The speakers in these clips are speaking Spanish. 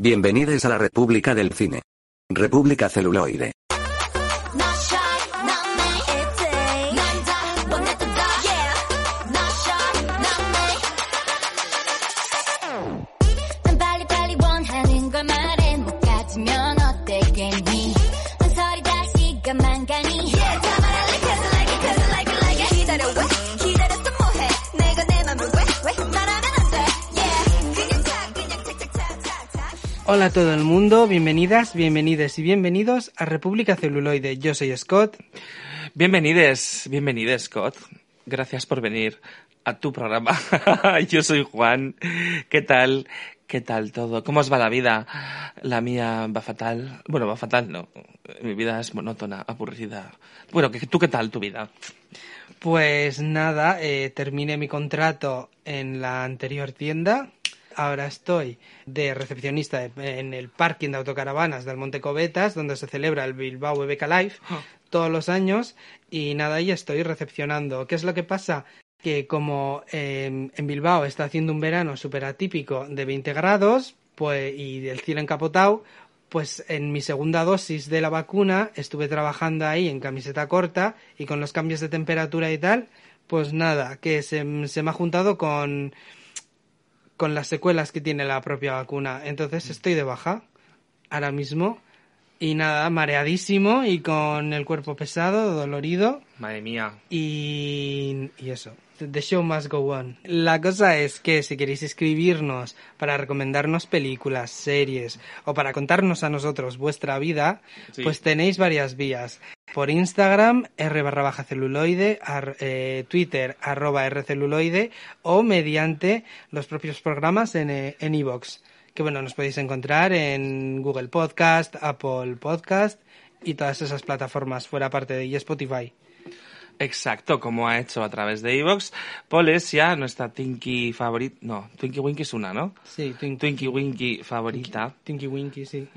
Bienvenidos a la República del Cine. República Celuloide. Hola a todo el mundo, bienvenidas, bienvenides y bienvenidos a República Celuloide. Yo soy Scott. Bienvenides, bienvenides, Scott. Gracias por venir a tu programa. Yo soy Juan. ¿Qué tal? ¿Qué tal todo? ¿Cómo os va la vida? La mía va fatal. Bueno, va fatal, no. Mi vida es monótona, aburrida. Bueno, ¿qué- ¿tú qué tal tu vida? Pues nada, eh, terminé mi contrato en la anterior tienda. Ahora estoy de recepcionista en el parking de autocaravanas del Monte Cobetas, donde se celebra el Bilbao BBK Live todos los años. Y nada, ahí estoy recepcionando. ¿Qué es lo que pasa? Que como eh, en Bilbao está haciendo un verano súper atípico de 20 grados pues, y el cielo encapotado, pues en mi segunda dosis de la vacuna estuve trabajando ahí en camiseta corta y con los cambios de temperatura y tal, pues nada, que se, se me ha juntado con, con las secuelas que tiene la propia vacuna. Entonces estoy de baja ahora mismo y nada, mareadísimo y con el cuerpo pesado, dolorido Madre mía. y, y eso. The show must go on. La cosa es que si queréis escribirnos para recomendarnos películas, series o para contarnos a nosotros vuestra vida, Sí. pues tenéis varias vías. Por Instagram, r barra baja celuloide, ar- eh, Twitter, arroba r celuloide o mediante los propios programas en eh, en iVoox. que bueno, nos podéis encontrar en Google Podcast, Apple Podcast y todas esas plataformas fuera parte de Spotify. Exacto, como ha hecho a través de Evox. Polesia, nuestra Tinky favorita. No, Twinkie Winky es una, ¿no? Sí, Twin- Twinkie Winky favorita. Tinky Winky, sí.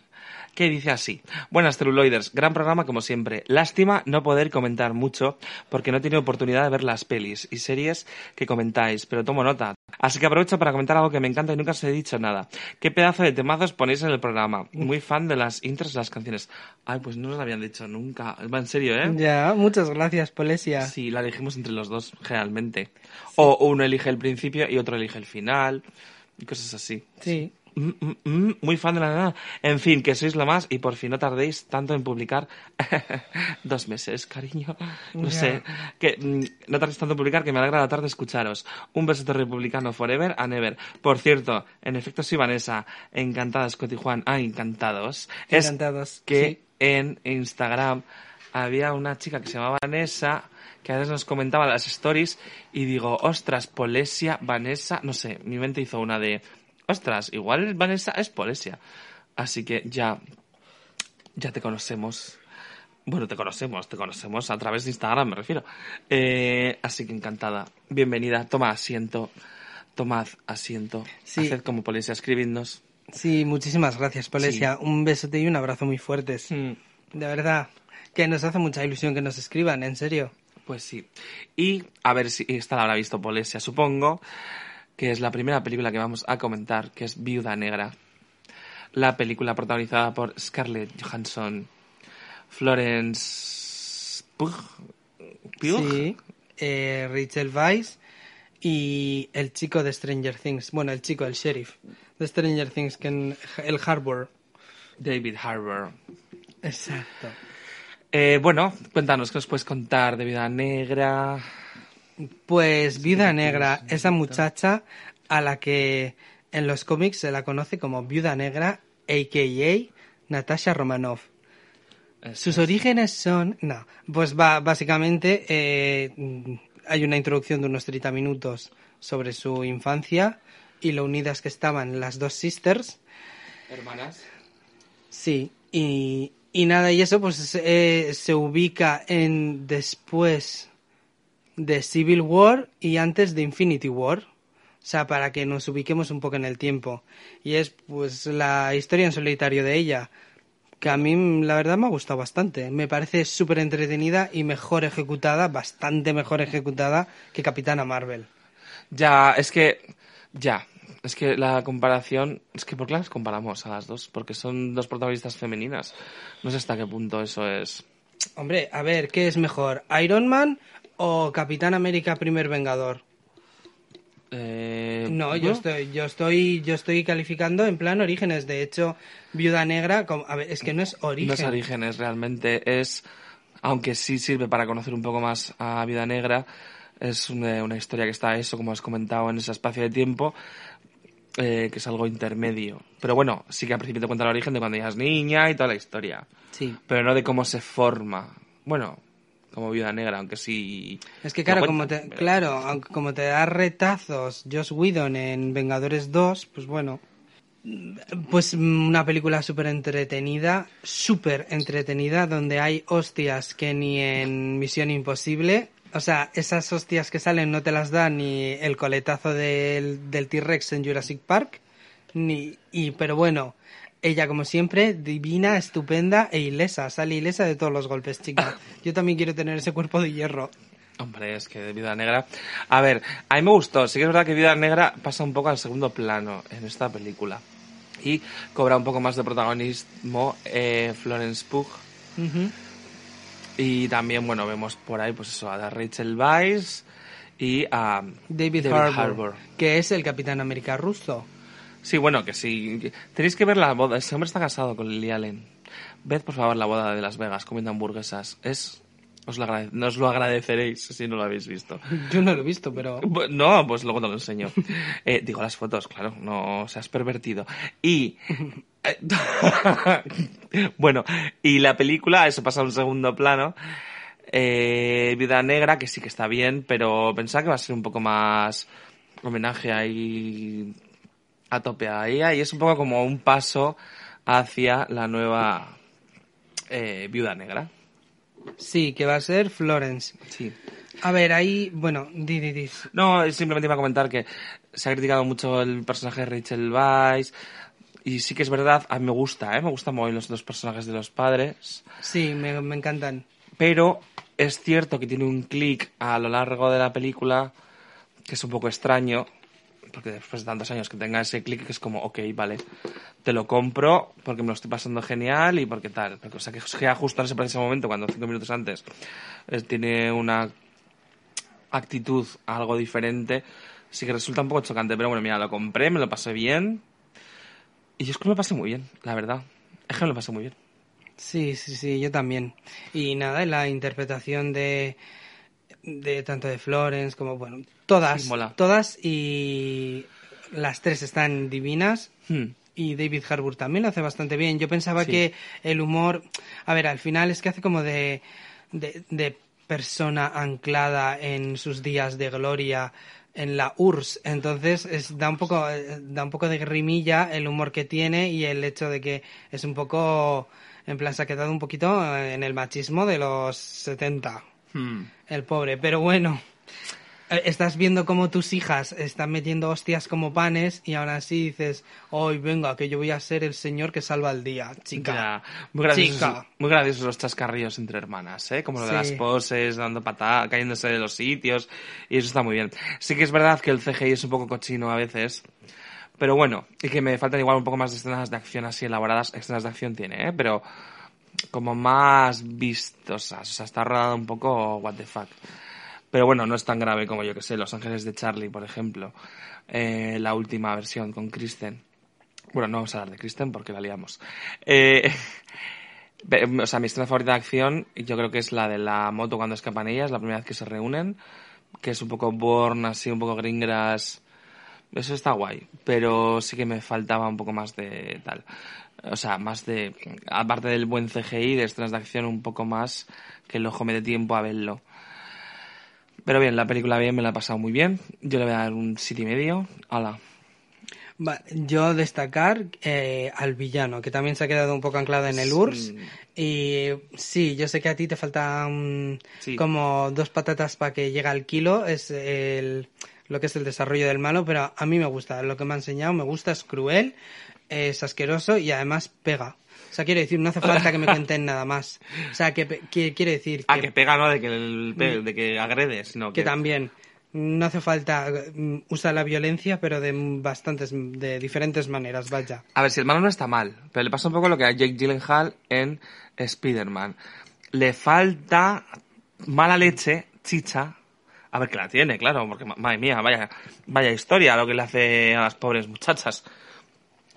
Que dice así. Buenas celuloiders, gran programa como siempre. Lástima no poder comentar mucho porque no he tenido oportunidad de ver las pelis y series que comentáis, pero tomo nota. Así que aprovecho para comentar algo que me encanta y nunca os he dicho nada. ¿Qué pedazo de temazos ponéis en el programa? Muy fan de las intros de las canciones. Ay, pues no nos lo habían dicho nunca. Va en serio, ¿eh? Ya, muchas gracias, Polesia. Sí, la elegimos entre los dos, realmente. O uno elige el principio y otro elige el final. Y cosas así. Sí. Mm, mm, mm, muy fan de la nada. En fin, que sois lo más y por fin no tardéis tanto en publicar. Dos meses, cariño. No sé. Que no tardéis tanto en publicar que me alegra la tarde escucharos. Un besote republicano forever and ever. Por cierto, en efecto soy Vanessa. Encantada, Scott y Juan. Ah, encantados. Es Encantados, que sí. en Instagram había una chica que se llamaba Vanessa que a veces nos comentaba las stories y digo, ostras, Polesia, Vanessa, no sé, mi mente hizo una de, ostras, igual Vanessa es Polesia. Así que ya, ya te conocemos. Bueno, te conocemos, te conocemos a través de Instagram, me refiero. Eh, así que encantada. Bienvenida, toma asiento. Tomad asiento. Sí. Haced como Polesia, escribidnos. Sí, muchísimas gracias, Polesia. Un besote y un abrazo muy fuertes. Mm. De verdad, que nos hace mucha ilusión que nos escriban, en serio. Pues sí. Y a ver si esta la habrá visto Polesia, supongo, que es la primera película que vamos a comentar, que es Viuda Negra. La película protagonizada por Scarlett Johansson, Florence Pugh, Pugh? Sí. Eh, Rachel Weisz y el chico de Stranger Things. Bueno, el chico, el sheriff de Stranger Things, que en el Harbour. David Harbour. Exacto. Eh, bueno, cuéntanos, ¿qué nos puedes contar de Viuda Negra? Pues Viuda Negra, esa muchacha a la que en los cómics se la conoce como Viuda Negra, a.k.a. Natasha Romanoff. Sus orígenes son... No, pues va, básicamente eh, hay una introducción de unos 30 minutos sobre su infancia y lo unidas que estaban las dos sisters. Hermanas. Sí, y, y nada, y eso pues eh, se ubica en después de Civil War y antes de Infinity War. O sea, para que nos ubiquemos un poco en el tiempo. Y es pues la historia en solitario de ella, que a mí la verdad me ha gustado bastante. Me parece súper entretenida y mejor ejecutada, bastante mejor ejecutada que Capitana Marvel. Ya, es que. Ya. Es que la comparación, es que ¿por qué las comparamos a las dos? Porque son dos protagonistas femeninas. No sé hasta qué punto eso es. Hombre, a ver, ¿qué es mejor? ¿Iron Man o Capitán América Primer Vengador? Eh, No, yo estoy, yo estoy, yo estoy calificando en plan orígenes. De hecho, Viuda Negra, como- a ver, es que no es origen. No es Orígenes, realmente es, aunque sí sirve para conocer un poco más a Vida Negra, es una, una historia que está eso, como has comentado, en ese espacio de tiempo, eh, que es algo intermedio. Pero bueno, sí que al principio te cuenta el origen de cuando ella es niña y toda la historia, Sí. pero no de cómo se forma. Bueno, como Viuda Negra, aunque sí... Es que claro, como te, claro, aunque como te da retazos Joss Whedon en Vengadores 2, pues bueno, pues una película súper entretenida, súper entretenida, donde hay hostias que ni en Misión Imposible, o sea, esas hostias que salen no te las da ni el coletazo del, del T-Rex en Jurassic Park, ni, y, pero bueno, ella como siempre, divina, estupenda e ilesa, sale ilesa de todos los golpes, chica. Yo también quiero tener ese cuerpo de hierro. Hombre, es que de Vida Negra... A ver, a mí me gustó. Sí que es verdad que Vida Negra pasa un poco al segundo plano en esta película. Y cobra un poco más de protagonismo eh, Florence Pugh. Y también, bueno, vemos por ahí, pues eso, a Rachel Weisz y a David, Harbour, que es el Capitán América ruso. Sí, bueno, que sí. Tenéis que ver la boda. Ese hombre está casado con Lily Allen. Ved, por favor, la boda de Las Vegas comiendo hamburguesas. Es... Os lo, agrade- nos lo agradeceréis si no lo habéis visto. Yo no lo he visto, pero... No, pues luego te lo enseño. Eh, digo las fotos, claro, no seas pervertido. Y. eh, bueno, y la película, eso pasa a un segundo plano. Eh, Vida Negra, que sí que está bien, pero pensaba que va a ser un poco más homenaje ahí a tope a ella. Y es un poco como un paso hacia la nueva eh, Viuda Negra. Sí, que va a ser Florence. Sí. A ver, ahí... Bueno, di, di, di. No, simplemente iba a comentar que se ha criticado mucho el personaje de Rachel Weisz. Y sí que es verdad, a mí me gusta, ¿eh? Me gustan muy los dos personajes de los padres. Sí, me, me encantan. Pero es cierto que tiene un clic a lo largo de la película que es un poco extraño. Porque después de tantos años que tenga ese clic que es como, ok, vale, te lo compro porque me lo estoy pasando genial y porque tal. Porque, o sea, que queda justo en ese momento, cuando cinco minutos antes eh, tiene una actitud algo diferente, sí que resulta un poco chocante. Pero bueno, mira, lo compré, me lo pasé bien. Y es que me lo pasé muy bien, la verdad. Es que me lo pasé muy bien. Sí, sí, sí, yo también. Y nada, la interpretación de, de tanto de Florence como, bueno, todas, Sí, todas y las tres están divinas. Hmm. Y David Harbour también lo hace bastante bien. Yo pensaba Sí. que el humor, a ver, al final es que hace como de, de, de persona anclada en sus días de gloria en la URSS. Entonces es, da un poco eh, da un poco de grimilla el humor que tiene y el hecho de que es un poco en plan se ha quedado un poquito en el machismo de los 70 Hmm. el pobre, pero bueno. eh, Estás viendo cómo tus hijas están metiendo hostias como panes y ahora sí dices, hoy venga, que yo voy a ser el señor que salva el día, chica. Ya, muy graciosos, Chica. muy graciosos los chascarrillos entre hermanas, ¿eh? Como lo de Sí. las poses, dando patadas, cayéndose de los sitios, y eso está muy bien. Sí que es verdad que el CGI es un poco cochino a veces, pero bueno, y que me faltan igual un poco más de escenas de acción así elaboradas, escenas de acción tiene, ¿eh? Pero como más vistosas, o sea, está rodado un poco what the fuck. Pero bueno, no es tan grave como yo que sé, Los Ángeles de Charlie, por ejemplo, eh, la última versión con Kristen. Bueno, no vamos a hablar de Kristen porque la liamos. Eh, o sea, mi escena favorita de acción, yo creo que es la de la moto cuando escapan ellas, la primera vez que se reúnen, que es un poco born, así, un poco gringras. Eso está guay, pero sí que me faltaba un poco más de tal. O sea, más de, aparte del buen CGI, de escenas de acción, un poco más que el ojo me dé tiempo a verlo. Pero bien, la película bien, me la he pasado muy bien. Yo le voy a dar un siete y medio. Hala. Yo destacar eh, al villano, que también se ha quedado un poco anclado en el URSS. Y sí, yo sé que a ti te faltan Sí. como dos patatas para que llegue al kilo, es el, lo que es el desarrollo del malo, pero a mí me gusta, lo que me ha enseñado me gusta, es cruel, es asqueroso y además pega. O sea, quiero decir, no hace falta que me cuenten nada más. O sea, que, que quiere decir Ah, que, que pega, ¿no? De que, el de que agrede, sino que... que también. No hace falta mm, usar la violencia, pero de bastantes, de diferentes maneras, vaya. A ver, si el malo no está mal, pero le pasa un poco lo que a Jake Gyllenhaal en Spider-Man. Le falta mala leche, chicha. A ver, que la tiene, claro, porque ma- madre mía, vaya, vaya historia lo que le hace a las pobres muchachas.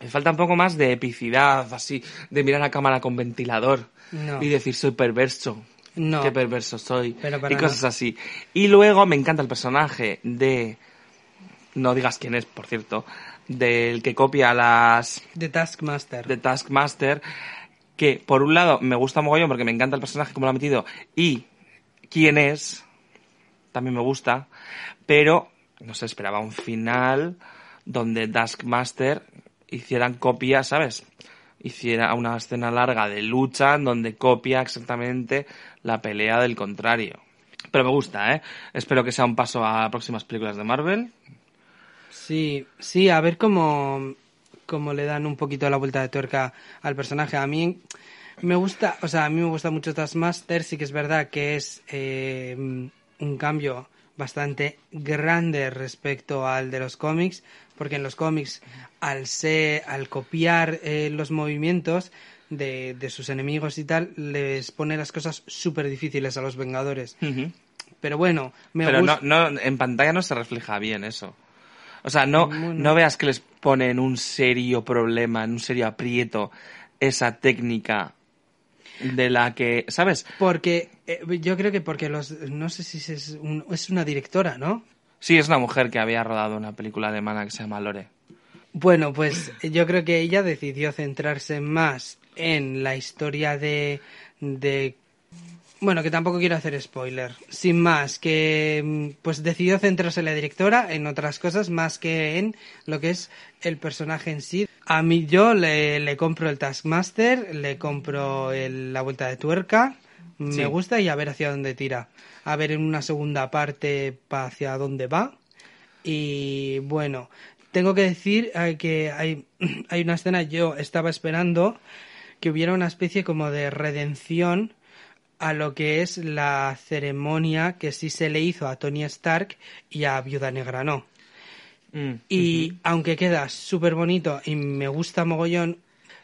Le falta un poco más de epicidad, así, de mirar a cámara con ventilador No. y decir soy perverso. No. Qué perverso soy. Pero y cosas así. Y luego me encanta el personaje de. No digas quién es, por cierto. Del que copia las The Taskmaster. de Taskmaster, que por un lado me gusta mogollón porque me encanta el personaje como lo ha metido y quién es, también me gusta, pero no se esperaba un final donde Taskmaster hicieran copia, ¿sabes? Hiciera una escena larga de lucha en donde copia exactamente la pelea del contrario. Pero me gusta, ¿eh? Espero que sea un paso a próximas películas de Marvel. Sí, sí, a ver cómo, cómo le dan un poquito la vuelta de tuerca al personaje. A mí me gusta, o sea, a mí me gusta mucho Taskmaster, sí que es verdad que es eh, un cambio bastante grande respecto al de los cómics, porque en los cómics, al ser, al copiar eh, los movimientos de, de sus enemigos y tal, les pone las cosas súper difíciles a los Vengadores. Pero bueno, me Pero no, gusta. no, en pantalla no se refleja bien eso. O sea, no, Bueno. no veas que les pone en un serio problema, en un serio aprieto, esa técnica de la que, ¿sabes? Porque eh, yo creo que porque los no sé si es, un- es una directora, ¿no? Sí, es una mujer que había rodado una película alemana que se llama Lore. Bueno, pues yo creo que ella decidió centrarse más en la historia de de bueno, que tampoco quiero hacer spoiler. Sin más, que mm, pues decidió centrarse la directora en otras cosas más que en lo que es el personaje en sí. A mí yo le, le compro el Taskmaster, le compro el- la vuelta de tuerca, Sí. me gusta y a ver hacia dónde tira. A ver en una segunda parte pa hacia dónde va. Y bueno, tengo que decir eh, que hay, hay una escena, yo estaba esperando que hubiera una especie como de redención a lo que es la ceremonia que sí se le hizo a Tony Stark y a Viuda Negra no. Mm, Y aunque queda súper bonito y me gusta mogollón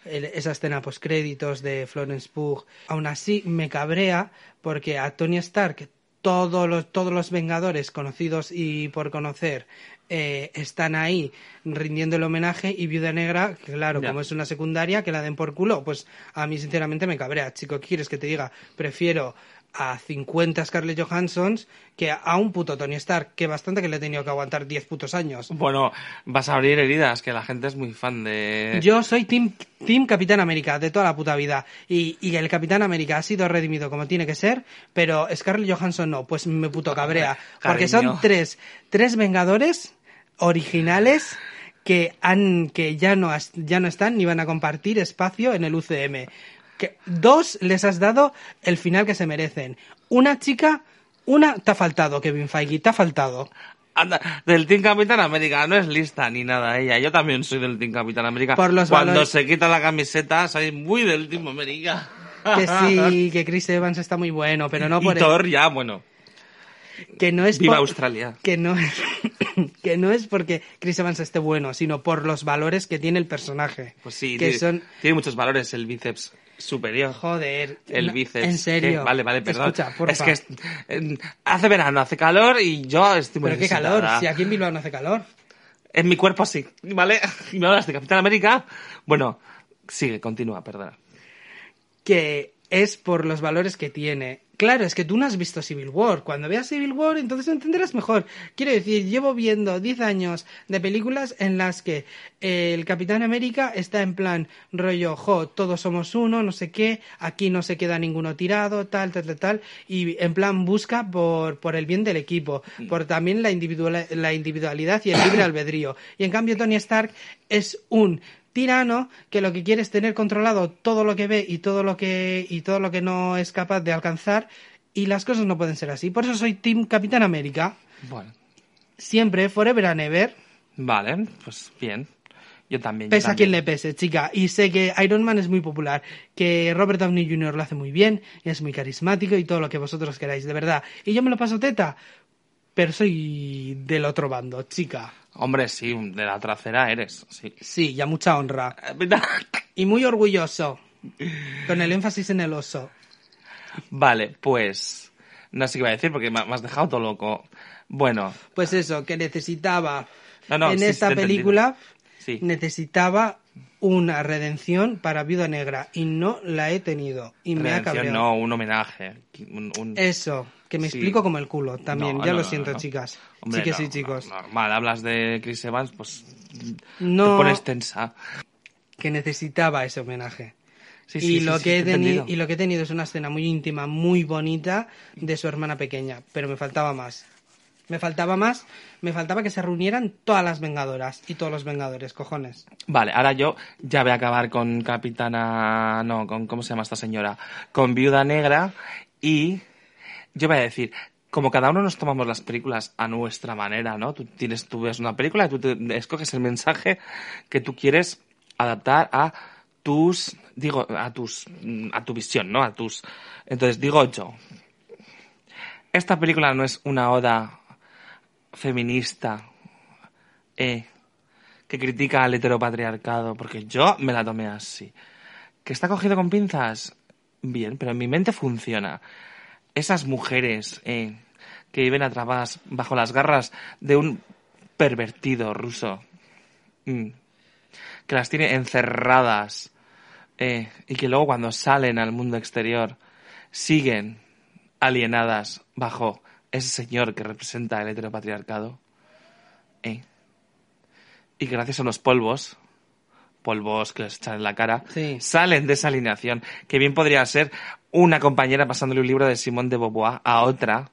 esa escena post créditos de Florence Pugh, aún así me cabrea porque a Tony Stark todos los, todos los Vengadores conocidos y por conocer eh, están ahí rindiendo el homenaje y Viuda Negra, claro, Ya. como es una secundaria, que la den por culo, pues a mí sinceramente me cabrea. Chico, ¿qué quieres que te diga? Prefiero a 50 Scarlett Johansons que a un puto Tony Stark, que bastante que le he tenido que aguantar 10 putos años. Bueno, vas a abrir heridas, que la gente es muy fan de... Yo soy team, team Capitán América de toda la puta vida. Y, y el Capitán América ha sido redimido como tiene que ser, pero Scarlett Johansson no, pues me puto cabrea. Porque son tres, tres Vengadores originales que han que ya no has- ya no están ni van a compartir espacio en el UCM. Que dos les has dado el final que se merecen. Una chica, una te ha faltado, Kevin Feige, te ha faltado. Anda, del Team Capitán América, no es lista ni nada ella. Yo también soy del Team Capitán América. Por los Cuando valores- se quita la camiseta, soy muy del Team América. Que sí, que Chris Evans está muy bueno, pero no y por el- ya, bueno. Que no es Viva por- Australia. que no es que no es porque Chris Evans esté bueno, sino por los valores que tiene el personaje. Pues sí, que tiene, son tiene muchos valores el bíceps superior. joder, El no, bíceps. En serio. ¿Qué? Vale, vale, perdón. Escucha, es que es- hace verano, hace calor y yo estoy muy pero qué calor, si aquí en Bilbao no hace calor. En mi cuerpo sí, ¿vale? Y me hablas de Capitán América. Bueno, sigue, continúa, perdona. que es por los valores que tiene. Claro, es que tú no has visto Civil War. Cuando veas Civil War, entonces entenderás mejor. Quiero decir, llevo viendo 10 años de películas en las que eh, el Capitán América está en plan rollo, jo, todos somos uno, no sé qué, aquí no se queda ninguno tirado, tal, tal, tal, tal, y en plan busca por, por el bien del equipo, por también la, individual, la individualidad y el libre albedrío. Y en cambio Tony Stark es un tirano que lo que quiere es tener controlado todo lo que ve y todo lo que y todo lo que no es capaz de alcanzar y las cosas no pueden ser así. Por eso soy Team Capitán América, Bueno, siempre, forever and ever, vale, pues bien. Yo también. pese a quien le pese, chica. Y sé que Iron Man es muy popular, que Robert Downey Jr. lo hace muy bien, es muy carismático y todo lo que vosotros queráis, de verdad. Y yo me lo paso teta. pero soy del otro bando, chica. Hombre, sí, de la trasera eres, sí. Sí, ya mucha honra. Y muy orgulloso. Con el énfasis en el oso. Vale, pues... No sé qué iba a decir porque me has dejado todo loco. Bueno, Pues eso, que necesitaba No, no, en sí, esta película sí. necesitaba una redención para Viuda Negra y no la he tenido y me ha cabreado. no, un homenaje. un- un- Eso, que me Sí. explico como el culo también, No, ya no, lo no, siento, chicas. Hombre, sí que no, sí, no, chicos. normal, hablas de Chris Evans, pues No, te pones tensa. que necesitaba ese homenaje. Sí, y, sí, sí, lo sí, que he tenido, y lo que he tenido es una escena muy íntima, muy bonita de su hermana pequeña, pero me faltaba más. Me faltaba más, me faltaba que se reunieran todas las vengadoras y todos los vengadores, cojones. Vale, ahora yo ya voy a acabar con Capitana... No, con ¿cómo se llama esta señora? Con Viuda Negra y yo voy a decir, como cada uno nos tomamos las películas a nuestra manera, ¿no? Tú, tienes, tú ves una película y tú te- escoges el mensaje que tú quieres adaptar a tus, digo, a tus, a tu visión, ¿no? A tus... Entonces digo yo, esta película no es una oda feminista, eh, que critica al heteropatriarcado, porque yo me la tomé así. ¿Que está cogido con pinzas? Bien, pero en mi mente funciona. Esas mujeres eh, que viven atrapadas bajo las garras de un pervertido ruso, mm, que las tiene encerradas eh, y que luego cuando salen al mundo exterior siguen alienadas bajo ese señor que representa el heteropatriarcado. Eh, y gracias a unos polvos, polvos que les echan en la cara, Sí. salen de esa alineación, que bien podría ser una compañera pasándole un libro de Simone de Beauvoir a otra,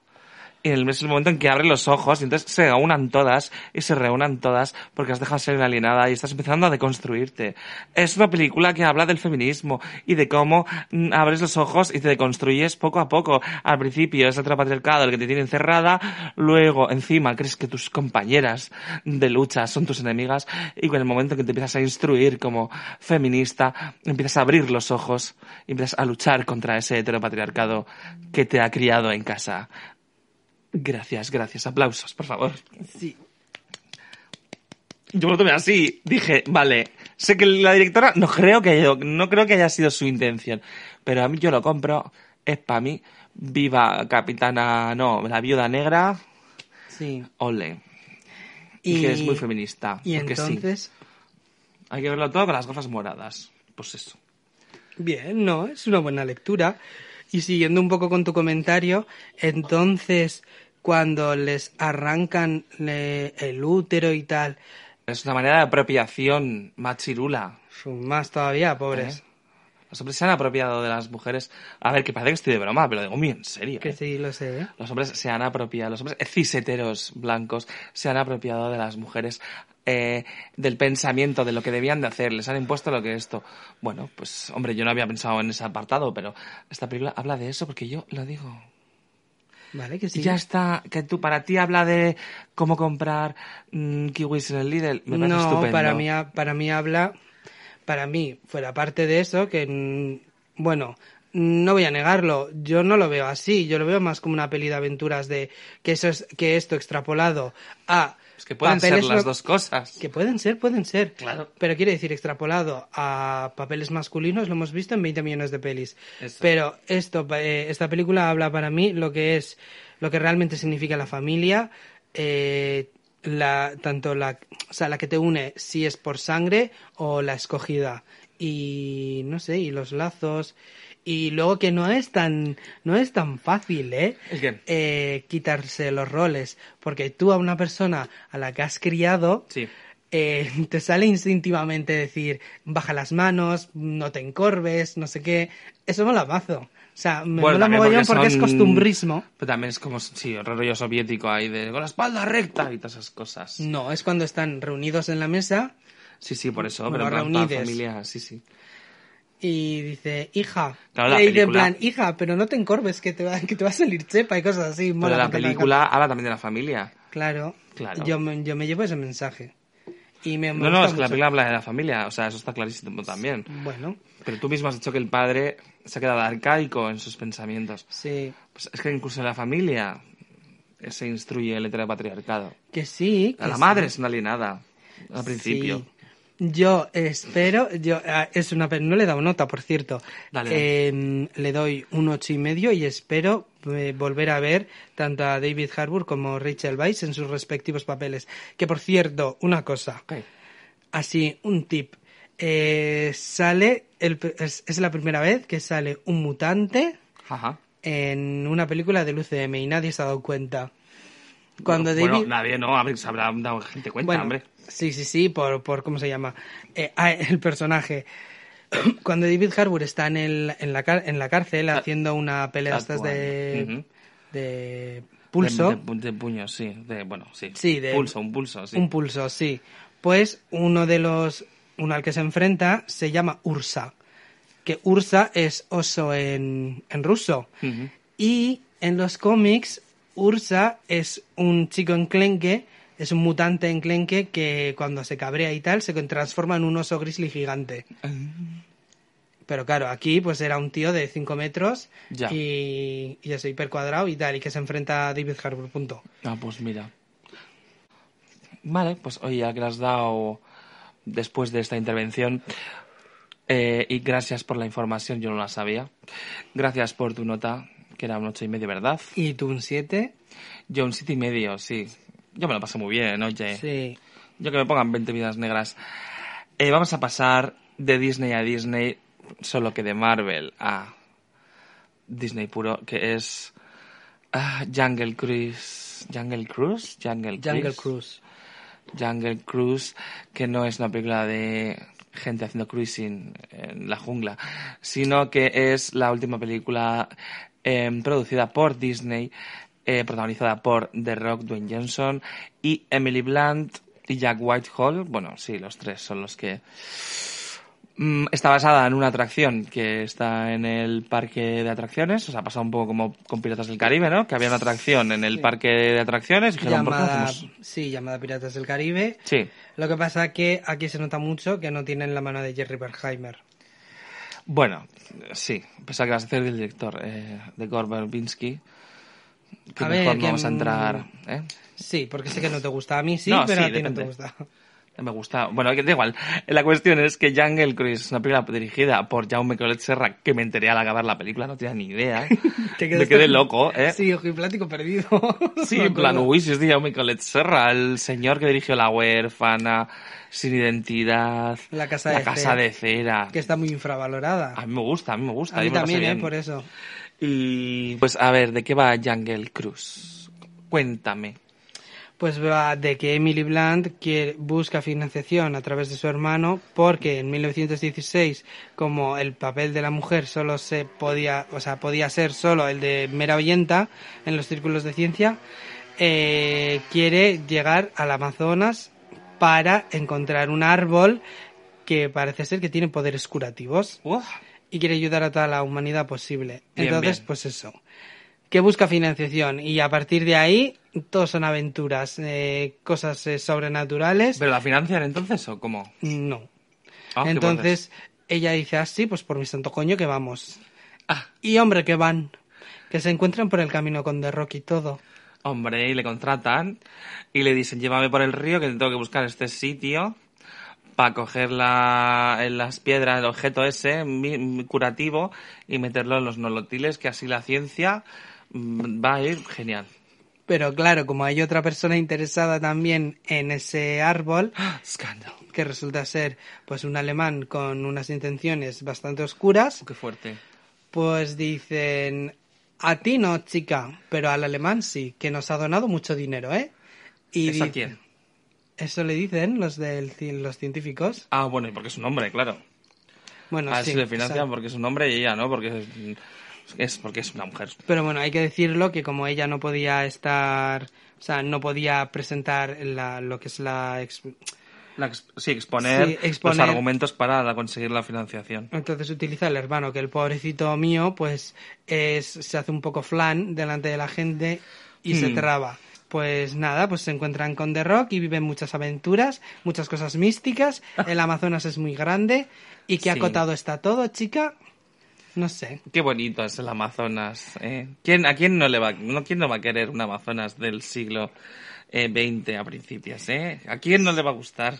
y el, es el momento en que abren los ojos y entonces se unan todas y se reúnan todas porque has dejado de ser alienada y estás empezando a deconstruirte. Es una película que habla del feminismo y de cómo mm, abres los ojos y te deconstruyes poco a poco. Al principio es el patriarcado el que te tiene encerrada, luego encima crees que tus compañeras de lucha son tus enemigas y en el momento en que te empiezas a instruir como feminista, empiezas a abrir los ojos y empiezas a luchar contra ese heteropatriarcado que te ha criado en casa. Gracias, gracias. Aplausos, por favor. Sí. Yo me lo tomé así. Dije, vale, sé que la directora no creo que haya, no creo que haya sido su intención, pero a mí yo lo compro. Es para mí. Viva Capitana, no, la Viuda Negra. Sí. Ole. Y, que es muy feminista. Y sí. entonces, Hay que verlo todo con las gafas moradas. Pues eso. bien, no, es una buena lectura. Y siguiendo un poco con tu comentario, entonces, cuando les arrancan le- el útero y tal, Es una manera de apropiación machirula. más todavía, pobres. ¿Eh? Los hombres se han apropiado de las mujeres. A ver, que parece que estoy de broma, pero lo digo muy en serio. Que ¿eh? sí, lo sé, ¿eh? Los hombres se han apropiado, los hombres ciseteros blancos se han apropiado de las mujeres, eh, del pensamiento, de lo que debían de hacer, les han impuesto lo que esto. Bueno, pues hombre, yo no había pensado en ese apartado, pero esta película habla de eso porque yo lo digo. Vale, que sí. Ya está, que tú, para ti habla de cómo comprar mm, kiwis en el Lidl, me parece no, estupendo. para mí, para mí habla, para mí, fuera parte de eso, que, mm, bueno, no voy a negarlo, yo no lo veo así, yo lo veo más como una peli de aventuras de que eso es, que esto extrapolado a Es que pueden ser las no- dos cosas. Que pueden ser, pueden ser. Claro. Pero quiere decir, extrapolado a papeles masculinos, lo hemos visto en 20 millones de pelis. Eso. Pero esto, eh, esta película habla para mí lo que es, lo que realmente significa la familia, eh, la, tanto la, o sea, la que te une si es por sangre o la escogida. Y no sé, y los lazos. Y luego que no es tan, no es tan fácil, ¿eh? Eh, quitarse los roles. Porque tú a una persona a la que has criado, Sí. eh, te sale instintivamente decir, baja las manos, no te encorves, no sé qué. Eso mola mazo. O sea, me Bueno, mola mogollón porque, es son- costumbrismo. Pero también es como, sí, el rollo soviético ahí de con la espalda recta y todas esas cosas. No, es cuando están reunidos en la mesa Sí, sí, por eso, pero reunides. familia, sí, sí. Y dice, hija. Claro, la y dice en plan, hija, pero no te encorves, que te va, que te va a salir chepa y cosas así. Pero Mola la porque te película habla también de la familia. Claro. Claro. Yo, me- yo me llevo ese mensaje. Y me, me No, no, es que la película habla de la familia, o sea, eso está clarísimo también. Bueno, Pero tú mismo has dicho que el padre se ha quedado arcaico en sus pensamientos. sí. Pues es que incluso en la familia se instruye el heteropatriarcado. Que sí. A la sí. madre es una alienada, al principio. Sí. Yo espero, yo ah, es una no le he dado nota, por cierto. Dale. Eh, le doy un ocho y medio y espero eh, volver a ver tanto a David Harbour como Rachel Weisz en sus respectivos papeles. Que por cierto, una cosa, así un tip. Eh, sale el, es, es la primera vez que sale un mutante Ajá. en una película del UCM y nadie se ha dado cuenta. Cuando bueno, David nadie, no, ver, se habrá dado gente cuenta, bueno, hombre. Sí, sí, sí, por, por ¿cómo se llama? Eh, ah, el personaje. Cuando David Harbour está en, el, en, la, en la cárcel Ah, haciendo una pelea estas de, de pulso, De, de pu- de puño, sí. De, bueno, sí. Sí, de- Pulso, un pulso, sí. un pulso, sí. Pues uno de los, uno al que se enfrenta se llama Ursa, que Ursa es oso en, en ruso. Y en los cómics, Ursa es un chico enclenque, es un mutante enclenque que cuando se cabrea y tal se transforma en un oso grizzly gigante. Pero claro, aquí pues era un tío de 5 metros Ya. y, y eso, hiper cuadrado y tal, y que se enfrenta a David Harbour, punto. Ah, pues mira. Vale, pues oye, ya que has dado después de esta intervención, eh, y gracias por la información, yo no la sabía. Gracias por tu nota, que era un ocho y medio, ¿verdad? ¿Y tú un 7? Yo un siete y medio, sí. Yo me lo pasé muy bien, oye. Sí. Yo que me pongan 20 vidas negras. Eh, vamos a pasar de Disney a Disney, solo que de Marvel a Disney puro, que es ah, Jungle Cruise. Jungle Cruise? Jungle, Jungle Cruise. Cruise. Jungle Cruise, que no es una película de gente haciendo cruising en la jungla, sino que es la última película em, producida por Disney, eh, protagonizada por The Rock, Dwayne Johnson y Emily Blunt y Jack Whitehall. Bueno, sí, los tres son los que... Mm, está basada en una atracción que está en el parque de atracciones, o sea, ha pasado un poco como con Piratas del Caribe, ¿no? Que había una atracción en el parque de atracciones y dijeron, ¿por qué Llamada, hacemos? sí, llamada Piratas del Caribe. Sí. Lo que pasa que aquí se nota mucho que no tienen la mano de Jerry Berheimer. Bueno, sí, pensaba que vas a hacer del director, eh, de Gore Verbinski. Que A mejor ver, no que, vamos a entrar. ¿eh? Sí, porque sé que no te gusta. A mí sí, No, pero sí, a ti no te gusta. Me gusta. Bueno, da igual. La cuestión es que Jungle Cruise es una película dirigida por Jaume Collet Serra, que me enteré al acabar la película, no tenía ni idea. Te me quedé loco, ¿eh? Sí, ojo y plático perdido. Sí, en plan, uy, si es de Jaume Collet Serra, el señor que dirigió La huérfana, Sin identidad, La casa La de casa cera. de cera. Que está muy infravalorada. A mí me gusta, a mí me gusta. A mí también, ¿eh? Por eso. Y pues a ver, ¿de qué va Jungle Cruise? Cuéntame. Pues va de que Emily Blunt quiere- busca financiación a través de su hermano porque en 1916, como el papel de la mujer solo se podía, o sea, podía ser solo el de mera oyenta en los círculos de ciencia, eh, quiere llegar al Amazonas para encontrar un árbol que parece ser que tiene poderes curativos y quiere ayudar a toda la humanidad posible. Bien, Entonces, bien. pues eso. Que busca financiación y a partir de ahí todo son aventuras, eh, cosas eh, sobrenaturales. ¿Pero la financian entonces o cómo? No. Ah, Entonces ella dice así, pues por mi santo coño que vamos. Ah. Y hombre que van, que se encuentran por el camino con The Rock y todo. Hombre, y le contratan y le dicen, llévame por el río que tengo que buscar este sitio para coger la, en las piedras el objeto ese mi- mi curativo y meterlo en los nolotiles, que así la ciencia mm, va a ir genial. Pero claro, como hay otra persona interesada también en ese árbol, Scandal. que resulta ser pues un alemán con unas intenciones bastante oscuras, Qué fuerte. pues dicen, a ti no, chica, pero al alemán sí, que nos ha donado mucho dinero, ¿eh? Y ¿Eso a quién? Eso le dicen los del los científicos. Ah, bueno, y porque es un hombre, claro. Bueno, a él sí, se le o financian sea, porque es un hombre y ella no, porque es, porque es una mujer. pero bueno, hay que decirlo que como ella no podía estar, o sea, no podía presentar la, lo que es la ex- La ex- sí, exponer, Sí, exponer. los argumentos para la- conseguir la financiación. Entonces utiliza el hermano, que el pobrecito mío, pues es, se hace un poco flan delante de la gente y se Hmm. traba. Pues nada, pues se encuentran con The Rock y viven muchas aventuras, muchas cosas místicas. El Amazonas es muy grande y que Sí. acotado está todo, chica. No sé. Qué bonito es el Amazonas. ¿eh? ¿Quién, ¿A quién no le va, no, quién no va a querer un Amazonas del siglo eh, XX a principios? ¿eh? ¿A quién no le va a gustar?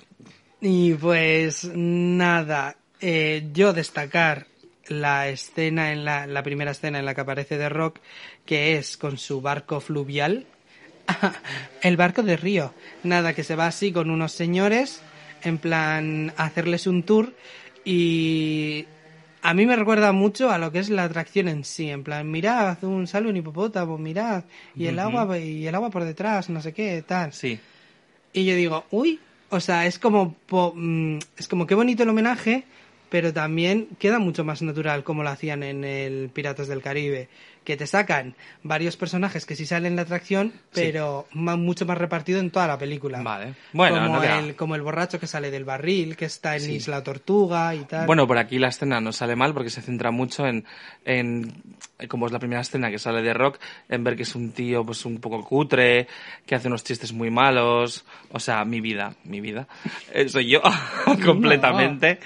Y pues nada, eh, yo destacar la escena en la, la primera escena en la que aparece The Rock, que es con su barco fluvial, el barco de Río. Nada, que se va así con unos señores, en plan hacerles un tour y a mí me recuerda mucho a lo que es la atracción en sí, en plan, mirad, un sale un hipopótamo, mirad, y el agua y el agua por detrás, no sé qué, tal. Sí. Y yo digo, uy, o sea, es como, po- mm, es como qué bonito el homenaje, pero también queda mucho más natural como lo hacían en el Piratas del Caribe, que te sacan varios personajes que sí salen en la atracción, pero ma- mucho más repartido en toda la película. Vale. Bueno, como, no queda- el, como el borracho que sale del barril, que está en Isla Tortuga y tal. Bueno, por aquí la escena no sale mal porque se centra mucho en, en, como es la primera escena que sale de Rock, en ver que es un tío pues un poco cutre, que hace unos chistes muy malos, o sea, mi vida, mi vida, Eh, soy yo completamente,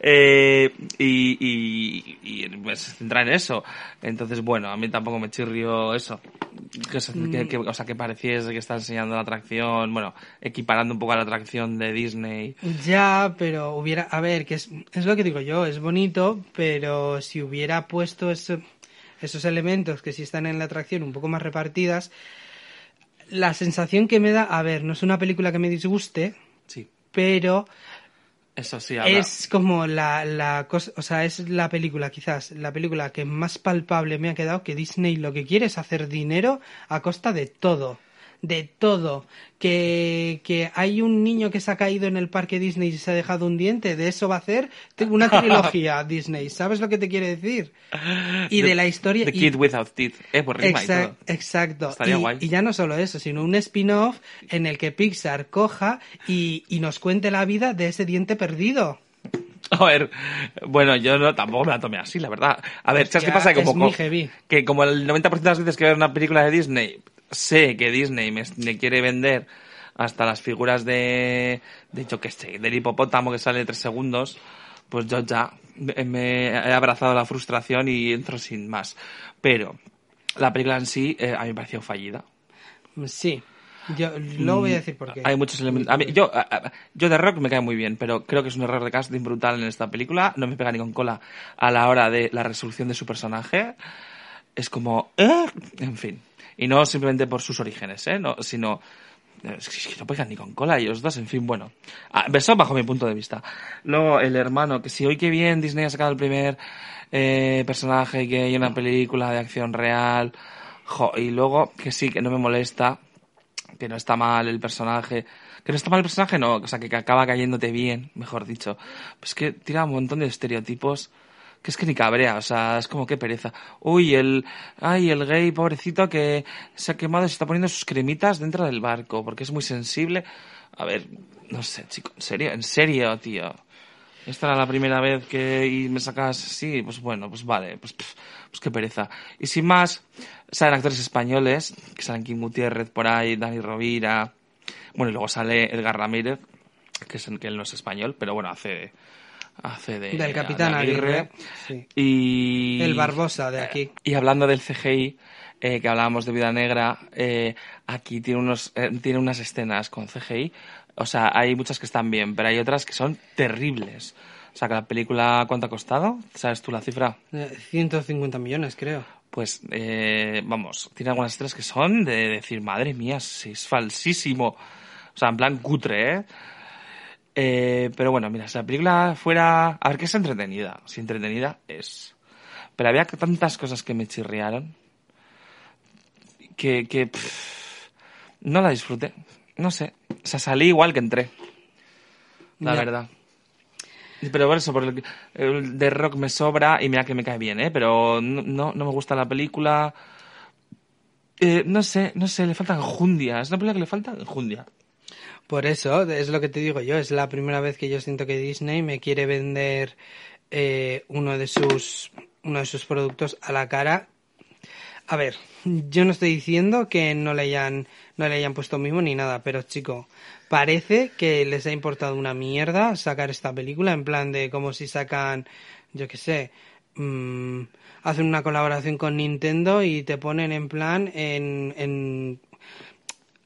Eh, y, y, y, pues, se centra en eso. Entonces, bueno, a mí tampoco me chirrió eso, que, se- que- que- o sea, que pareciese que está enseñando la atracción, bueno, equiparando un poco a la atracción de Disney. Ya, pero hubiera, a ver, que es, es lo que digo yo, es bonito, pero si hubiera puesto eso- esos elementos que sí están en la atracción un poco más repartidas, la sensación que me da, a ver, no es una película que me disguste, Sí. pero Eso sí, habla- es como la, la cosa, o sea, es la película, quizás, la película que más palpable me ha quedado que Disney lo que quiere es hacer dinero a costa de todo. De todo. Que, que hay un niño que se ha caído en el parque Disney y se ha dejado un diente, de eso va a hacer una trilogía Disney. ¿Sabes lo que te quiere decir? Y de, la historia. The y- Kid Without Teeth. Eh, pues rima y Exac- todo. exacto. Estaría y, guay. y ya no solo eso, sino un spin-off en el que Pixar coja y, y nos cuente la vida de ese diente perdido. A ver, bueno, yo no, tampoco me la tomé así, la verdad. A ver, ¿sabes qué pasa? Como, que como el 90% de las veces que veo una película de Disney, sé que Disney me, me quiere vender hasta las figuras de, de yo qué sé, del hipopótamo que sale tres segundos, pues yo ya me, he abrazado la frustración y entro sin más. Pero la película en sí eh, a mí me pareció fallida. Sí. Yo luego voy a decir por qué. Hay muchos elementos. A mí, yo, yo de Rock me cae muy bien, pero creo que es un error de casting brutal en esta película. No me pega ni con cola a la hora de la resolución de su personaje. Es como, ¿eh? En fin. Y no simplemente por sus orígenes, ¿eh? No, sino, es es que no pegan ni con cola ellos dos, en fin, bueno. Ah, Eso bajo mi punto de vista. Luego, el hermano, que si hoy que bien Disney ha sacado el primer eh, personaje que hay una película de acción real, jo, y luego, que sí, que no me molesta, que no está mal el personaje. Que no está mal el personaje, no, o sea, que acaba cayéndote bien, mejor dicho. Pues que tira un montón de estereotipos que es que ni cabrea, o sea, es como que pereza. Uy, el, ay, el gay pobrecito que se ha quemado y se está poniendo sus cremitas dentro del barco porque es muy sensible. A ver, no sé, chico, en serio, en serio, tío. Esta era la primera vez que me sacas así, pues bueno, pues vale, pues, pff, pues qué pereza. Y sin más, salen actores españoles, que salen Kim Gutiérrez por ahí, Dani Rovira, bueno, y luego sale Edgar Ramírez, que es que él no es español, pero bueno, hace, hace de... Del Capitán de Aguirre, sí. Y... El Barbosa de aquí. Y hablando del CGI, eh, que hablábamos de Vida Negra, eh, aquí tiene, unos, eh, tiene unas escenas con CGI. O sea, hay muchas que están bien, pero hay otras que son terribles. O sea, que la película, ¿cuánto ha costado? ¿Sabes tú la cifra? Eh, 150 millones, creo. Pues, eh, vamos, tiene algunas escenas que son de decir, madre mía, si es falsísimo. O sea, en plan cutre, ¿eh? Eh, pero bueno, mira, si la película fuera... A ver, que es entretenida. Si entretenida es. Pero había tantas cosas que me chirriaron que, que pff, no la disfruté. No sé. O sea, salí igual que entré. La verdad. Pero por eso, por el, el de rock me sobra y mira que me cae bien, ¿eh? Pero no, no, no me gusta la película. Eh, no sé, no sé, le falta enjundia. Es una película que le falta enjundia. Por eso, es lo que te digo yo, es la primera vez que yo siento que Disney me quiere vender eh, uno de sus uno de sus productos a la cara. A ver, yo no estoy diciendo que no le hayan no le hayan puesto mimo ni nada, pero chico, parece que les ha importado una mierda sacar esta película en plan de como si sacan, yo qué sé, mm, hacen una colaboración con Nintendo y te ponen en plan en, en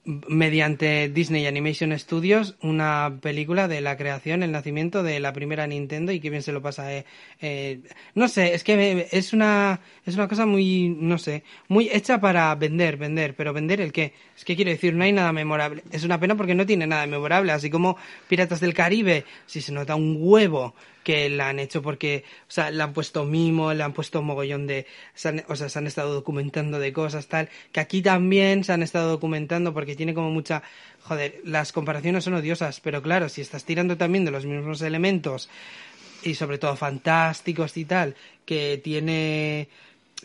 mediante Disney Animation Studios una película de la creación, el nacimiento de la primera Nintendo y qué bien se lo pasa. eh, eh, no sé, es que es una es una cosa muy no sé, muy hecha para vender, vender, pero vender el qué? Es que quiero decir, no hay nada memorable. Es una pena porque no tiene nada memorable, así como Piratas del Caribe, si se nota un huevo que la han hecho porque, o sea, le han puesto mimo, le han puesto mogollón de, se han- o sea, se han estado documentando de cosas, tal, que aquí también se han estado documentando porque tiene como mucha, joder, las comparaciones son odiosas, pero claro, si estás tirando también de los mismos elementos y sobre todo fantásticos y tal, que tiene,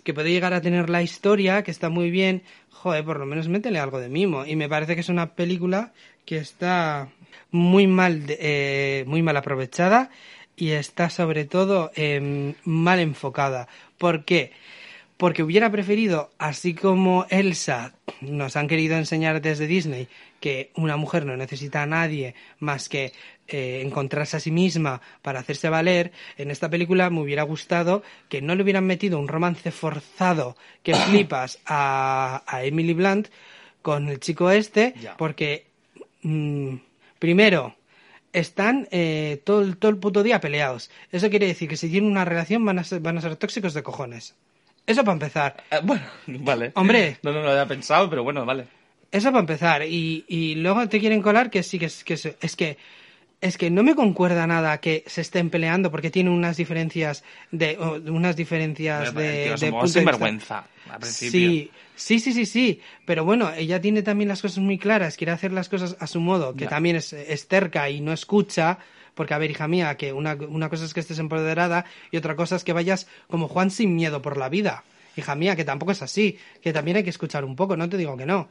que puede llegar a tener la historia, que está muy bien, joder, por lo menos métele algo de mimo. Y me parece que es una película que está muy mal, eh, muy mal aprovechada y está sobre todo em, mal enfocada. ¿Por qué? Porque hubiera preferido, así como Elsa nos han querido enseñar desde Disney, que una mujer no necesita a nadie más que eh, encontrarse a sí misma para hacerse valer, en esta película me hubiera gustado que no le hubieran metido un romance forzado que flipas a, a Emily Blunt con el chico este, Ya. porque mm, primero están eh, todo, el- todo el puto día peleados. Eso quiere decir que si tienen una relación van a ser, van a ser tóxicos de cojones. Eso para empezar. Eh, bueno, vale. Hombre. No, no lo había pensado, pero bueno, vale. Eso para empezar. Y, y luego te quieren colar que sí que es que es que es que no me concuerda nada que se estén peleando porque tienen unas diferencias de o, unas diferencias de, tío, de al principio. Sí, sí, sí, sí, sí. Pero bueno, ella tiene también las cosas muy claras, quiere hacer las cosas a su modo, que Ya. también es, es terca y no escucha. Porque, a ver, hija mía, que una, una cosa es que estés empoderada y otra cosa es que vayas como Juan sin miedo por la vida. Hija mía, que tampoco es así, que también hay que escuchar un poco, no te digo que no.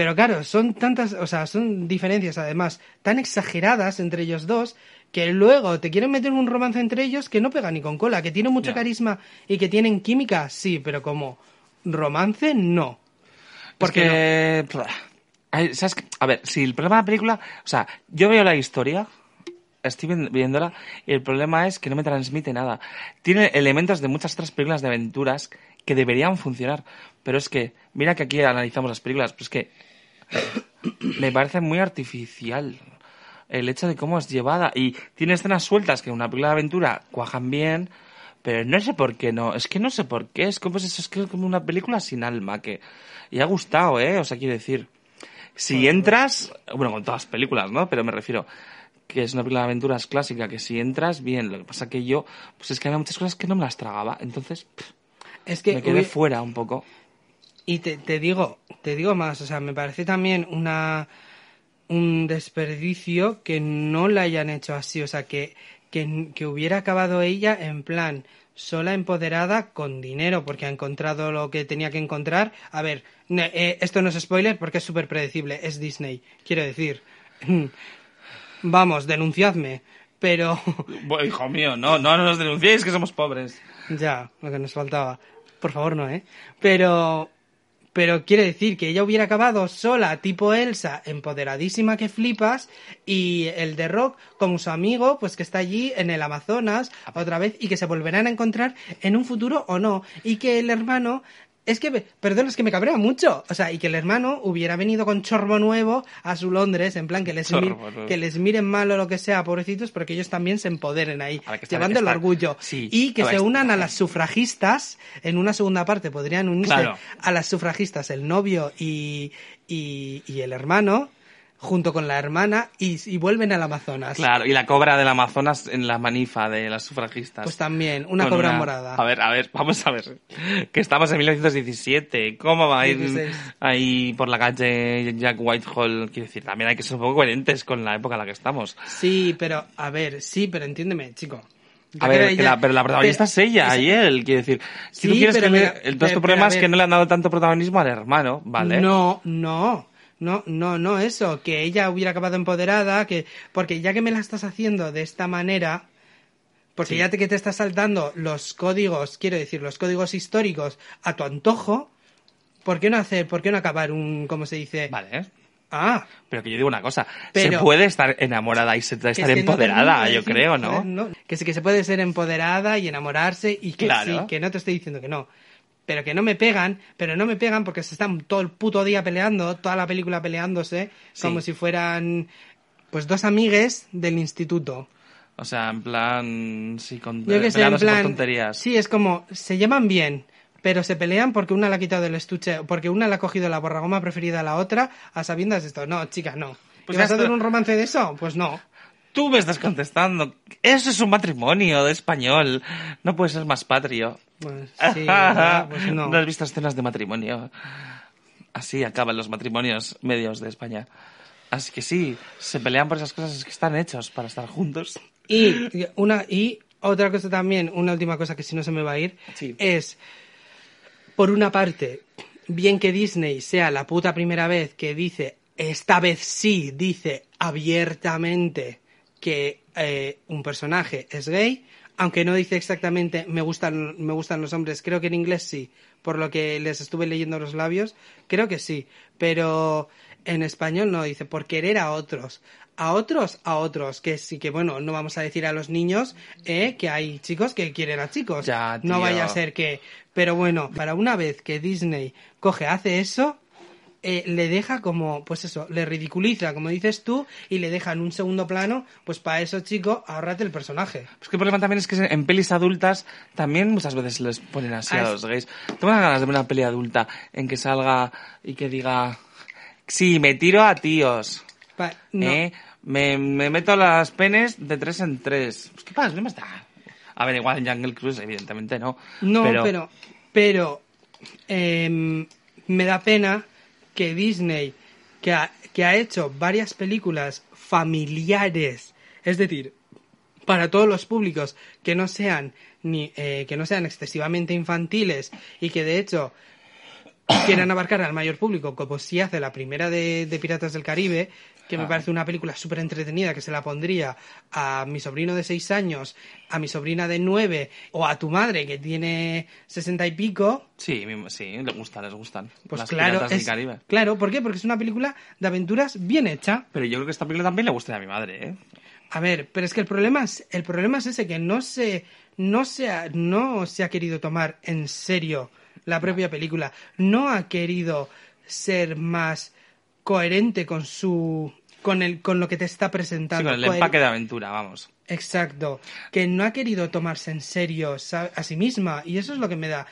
Pero claro, son tantas, o sea, son diferencias además tan exageradas entre ellos dos que luego te quieren meter un romance entre ellos que no pega ni con cola, que tiene mucho carisma y que tienen química, sí, pero como romance, no. Porque. pff, ay, ¿Sabes qué? A ver, si el problema de la película. O sea, yo veo la historia. Estoy vi- viéndola y el problema es que no me transmite nada. Tiene elementos de muchas otras películas de aventuras que deberían funcionar. Pero es que, mira que aquí analizamos las películas, pero es que me parece muy artificial el hecho de cómo es llevada. Y tiene escenas sueltas que en una película de aventura cuajan bien, pero no sé por qué no. Es que no sé por qué. Es como, es, es que es como una película sin alma. que Y ha gustado, ¿eh? O sea, quiero decir, si entras, bueno, con todas las películas, ¿no? Pero me refiero que es una película de aventuras clásica, que si entras, bien. Lo que pasa que yo, pues es que había muchas cosas que no me las tragaba. Entonces, pff, Es que me quedé hubi- fuera un poco. Y te, te digo, te digo más, o sea, me parece también una un desperdicio que no la hayan hecho así, o sea, que, que, que hubiera acabado ella en plan sola, empoderada, con dinero, porque ha encontrado lo que tenía que encontrar. A ver, eh, esto no es spoiler porque es súper predecible, es Disney, quiero decir. Vamos, denunciadme, pero... Bueno, hijo mío, no, no nos denunciéis que somos pobres. Ya, lo que nos faltaba. Por favor, no, ¿eh? Pero, pero quiere decir que ella hubiera acabado sola, tipo Elsa, empoderadísima que flipas, y el de Rock como su amigo, pues que está allí en el Amazonas otra vez y que se volverán a encontrar en un futuro o no. Y que el hermano... Es que, perdón, es que me cabrea mucho. O sea, y que el hermano hubiera venido con chorbo nuevo a su Londres, en plan que les, mir- que les miren mal o lo que sea, pobrecitos, pero que ellos también se empoderen ahí, está- llevando el orgullo. sí, y que se está- unan a las sufragistas, en una segunda parte podrían unirse Claro. a las sufragistas el novio y, y, y el hermano, junto con la hermana, y, y vuelven al Amazonas. Claro, y la cobra del Amazonas en la manifa de las sufragistas. Pues también, una Con cobra morada. A ver, a ver, vamos a ver. Que estamos en 1917. ¿Cómo va a ir 16. ahí por la calle Jack Whitehall? Quiero decir, también hay que ser un poco coherentes con la época en la que estamos. Sí, pero, a ver, sí, pero entiéndeme, chico. A ver, que ella- la- pero la protagonista pero- es ella y él. Quiero decir, si tú Sí, quieres pero que... mira, el, pero- tu pero problema es que no le han dado tanto protagonismo al hermano, ¿vale? No, no, no, no, no eso, que ella hubiera acabado empoderada, que porque ya que me la estás haciendo de esta manera, porque Sí. ya te, que te estás saltando los códigos, quiero decir, los códigos históricos a tu antojo, ¿por qué no hacer, por qué no acabar un, como se dice, Vale. Ah, Pero que yo digo una cosa, Pero- se puede estar enamorada y se- estar es que no empoderada, yo creo, joder, ¿no? Que sí, que se puede ser empoderada y enamorarse y que Claro. sí, que no te estoy diciendo que no. Pero que no me pegan, pero no me pegan porque se están todo el puto día peleando, toda la película peleándose, Sí. como si fueran pues dos amigues del instituto. O sea, en plan, sí, con Yo que sé, en plan. tonterías. Sí, es como, se llevan bien, pero se pelean porque una le ha quitado el estuche, porque una le ha cogido la borragoma preferida a la otra, a sabiendas de esto. No, chica, no. Pues ¿Y vas a hacer un romance de eso? Pues no. Tú me estás contestando. Eso es un matrimonio de español. No puede ser más patrio. Pues sí, pues no. has visto escenas de matrimonio? Así acaban los matrimonios medios de España. Así que sí, se pelean por esas cosas que están hechos para estar juntos. Y una y otra cosa también, una última cosa que si no se me va a ir, Sí. es por una parte, bien que Disney sea la puta primera vez que dice, esta vez sí, dice abiertamente que eh, un personaje es gay, aunque no dice exactamente me gustan, me gustan los hombres, creo que en inglés sí, por lo que les estuve leyendo los labios, creo que sí, pero en español no dice por querer a otros. A otros, a otros, que sí que bueno, no vamos a decir a los niños eh, que hay chicos que quieren a chicos. Ya, no vaya a ser que. Pero bueno, para una vez que Disney coge, hace eso, eh, le deja como, pues eso, le ridiculiza, como dices tú, y le deja en un segundo plano, pues para eso, chico, ahórrate el personaje. Pues que el problema también es que en pelis adultas también muchas veces les ponen así Ah, a es- los gays. Tengo ganas de ver una peli adulta en que salga y que diga, sí, me tiro a tíos. Pa- no. ¿eh? Me, me meto las penes de tres en tres. Pues, ¿Qué pasa? ¿Qué más da? A ver, igual en Jungle Cruise, evidentemente no. No, pero, pero, pero, em, me da pena que Disney, que ha, que ha hecho varias películas familiares, es decir, para todos los públicos que no sean ni eh, que no sean excesivamente infantiles y que de hecho quieran abarcar al mayor público, como si hace la primera de, de Piratas del Caribe, que me Ah. parece una película súper entretenida, que se la pondría a mi sobrino de seis años, a mi sobrina de nueve, o a tu madre, que tiene sesenta y pico, Sí, sí, les gustan, les gustan. pues las claro, piratas del Caribe. claro, ¿por qué? Porque es una película de aventuras bien hecha. Pero yo creo que esta película también le gustaría a mi madre, ¿eh? A ver, pero es que el problema es, el problema es ese, que no se, no se ha, no se ha querido tomar en serio la propia película. No ha querido ser más coherente con su, con el, con lo que te está Sí, presentando. con el Coher- empaque de aventura, vamos. Exacto. Que no ha querido tomarse en serio a sí misma. Y eso es lo que me da.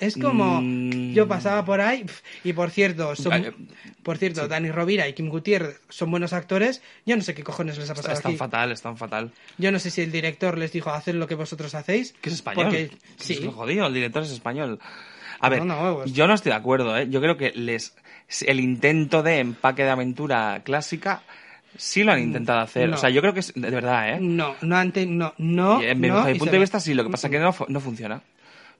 Es como Mm. yo pasaba por ahí y por cierto, son- por cierto, sí. Dani Rovira y Kim Gutiérrez son buenos actores. Yo no sé qué cojones les ha pasado Están aquí. fatal, están fatal. Yo no sé si el director les dijo haced lo que vosotros hacéis. Que es español. Porque, Que sí. Es lo jodido, el director es español. A ver, No, no, huevos. yo no estoy de acuerdo, ¿eh? Yo creo que les el intento de empaque de aventura clásica sí lo han intentado hacer. Mm, no. O sea, yo creo que es de verdad, ¿eh? No, no, ante, no, no. Y en mi- no, mi punto de vista sí, lo que pasa es que no, no funciona.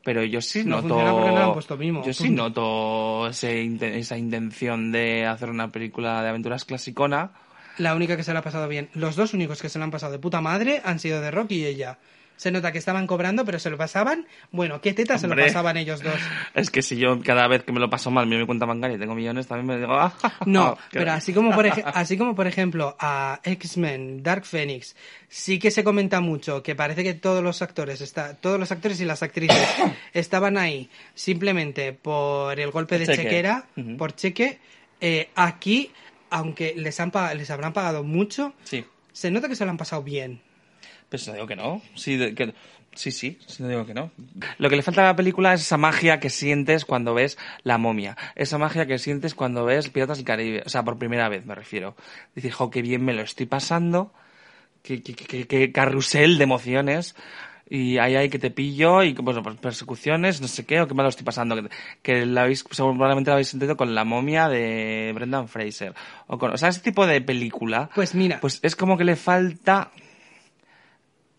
Pero yo sí No noto... funciona porque no le han puesto mimo, Yo sí noto ese esa intención de hacer una película de aventuras clasicona. La única que se la ha pasado bien. Los dos únicos que se la han pasado de puta madre han sido de Rocky y ella. Se nota que estaban cobrando, pero se lo pasaban. Bueno, ¿qué teta se lo pasaban ellos dos? Es que si yo cada vez que me lo paso mal me mi cuenta bancaria y tengo millones, también me digo... "Ah, No, pero así como, por así como por ejemplo a X-Men, Dark Phoenix, sí que se comenta mucho que parece que todos los actores, está, todos los actores y las actrices estaban ahí simplemente por el golpe de Cheque. chequera, por cheque. Eh, aquí, aunque les, han les habrán pagado mucho, Sí. se nota que se lo han pasado bien. Pues no digo que no. Sí, de- que- sí, sí, sí, no digo que no. Lo que le falta a la película es esa magia que sientes cuando ves La momia. Esa magia que sientes cuando ves Piratas del Caribe. O sea, por primera vez me refiero. Decir, jo, qué bien me lo estoy pasando. Qué, qué, qué- qué carrusel de emociones. Y ahí hay que te pillo y bueno, pues, persecuciones, no sé qué, o qué mal lo estoy pasando. Que, que la habéis, seguramente la habéis sentido con La momia de Brendan Fraser. O, con, o sea, ese tipo de película. Pues mira. Pues es como que le falta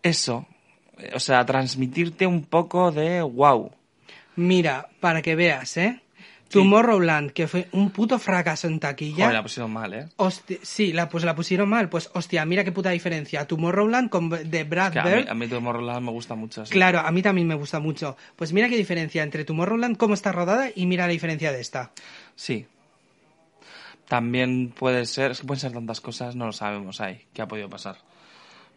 eso. eh, O sea, transmitirte un poco de wow. Mira, para que veas, ¿eh? Tomorrowland, que fue un puto fracaso en taquilla. Joder, la pusieron mal, ¿eh? Hosti- sí, la, pues la pusieron mal. Pues, hostia, mira qué puta diferencia. Tomorrowland con, de Brad Que a mí, Bird. a mí Tomorrowland me gusta mucho. sí. Claro, a mí también me gusta mucho. Pues mira qué diferencia entre Tomorrowland, cómo está rodada, y mira la diferencia de esta. Sí. También puede ser, es que pueden ser tantas cosas, no lo sabemos ahí, qué ha podido pasar.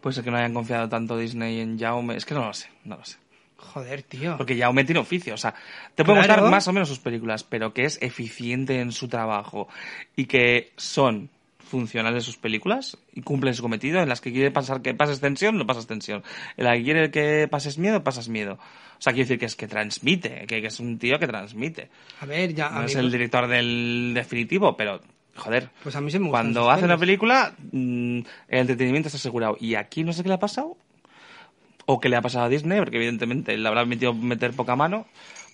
Puede ser que no hayan confiado tanto Disney en Jaume, es que no lo sé, no lo sé. Joder, tío. Porque Jaume tiene oficio, o sea, te puede Claro. gustar más o menos sus películas, pero que es eficiente en su trabajo y que son funcionales sus películas y cumplen su cometido, en las que quiere pasar que pases tensión, no pasas tensión. En la que quiere que pases miedo, pasas miedo. O sea, quiero decir que es que transmite, que, que es un tío que transmite. A ver, ya. No es el director del definitivo, pero, joder, pues a mí se me cuando hace una película, mm, el entretenimiento está asegurado. Y aquí no sé qué le ha pasado. O qué le ha pasado a Disney, porque evidentemente le habrá metido meter poca mano,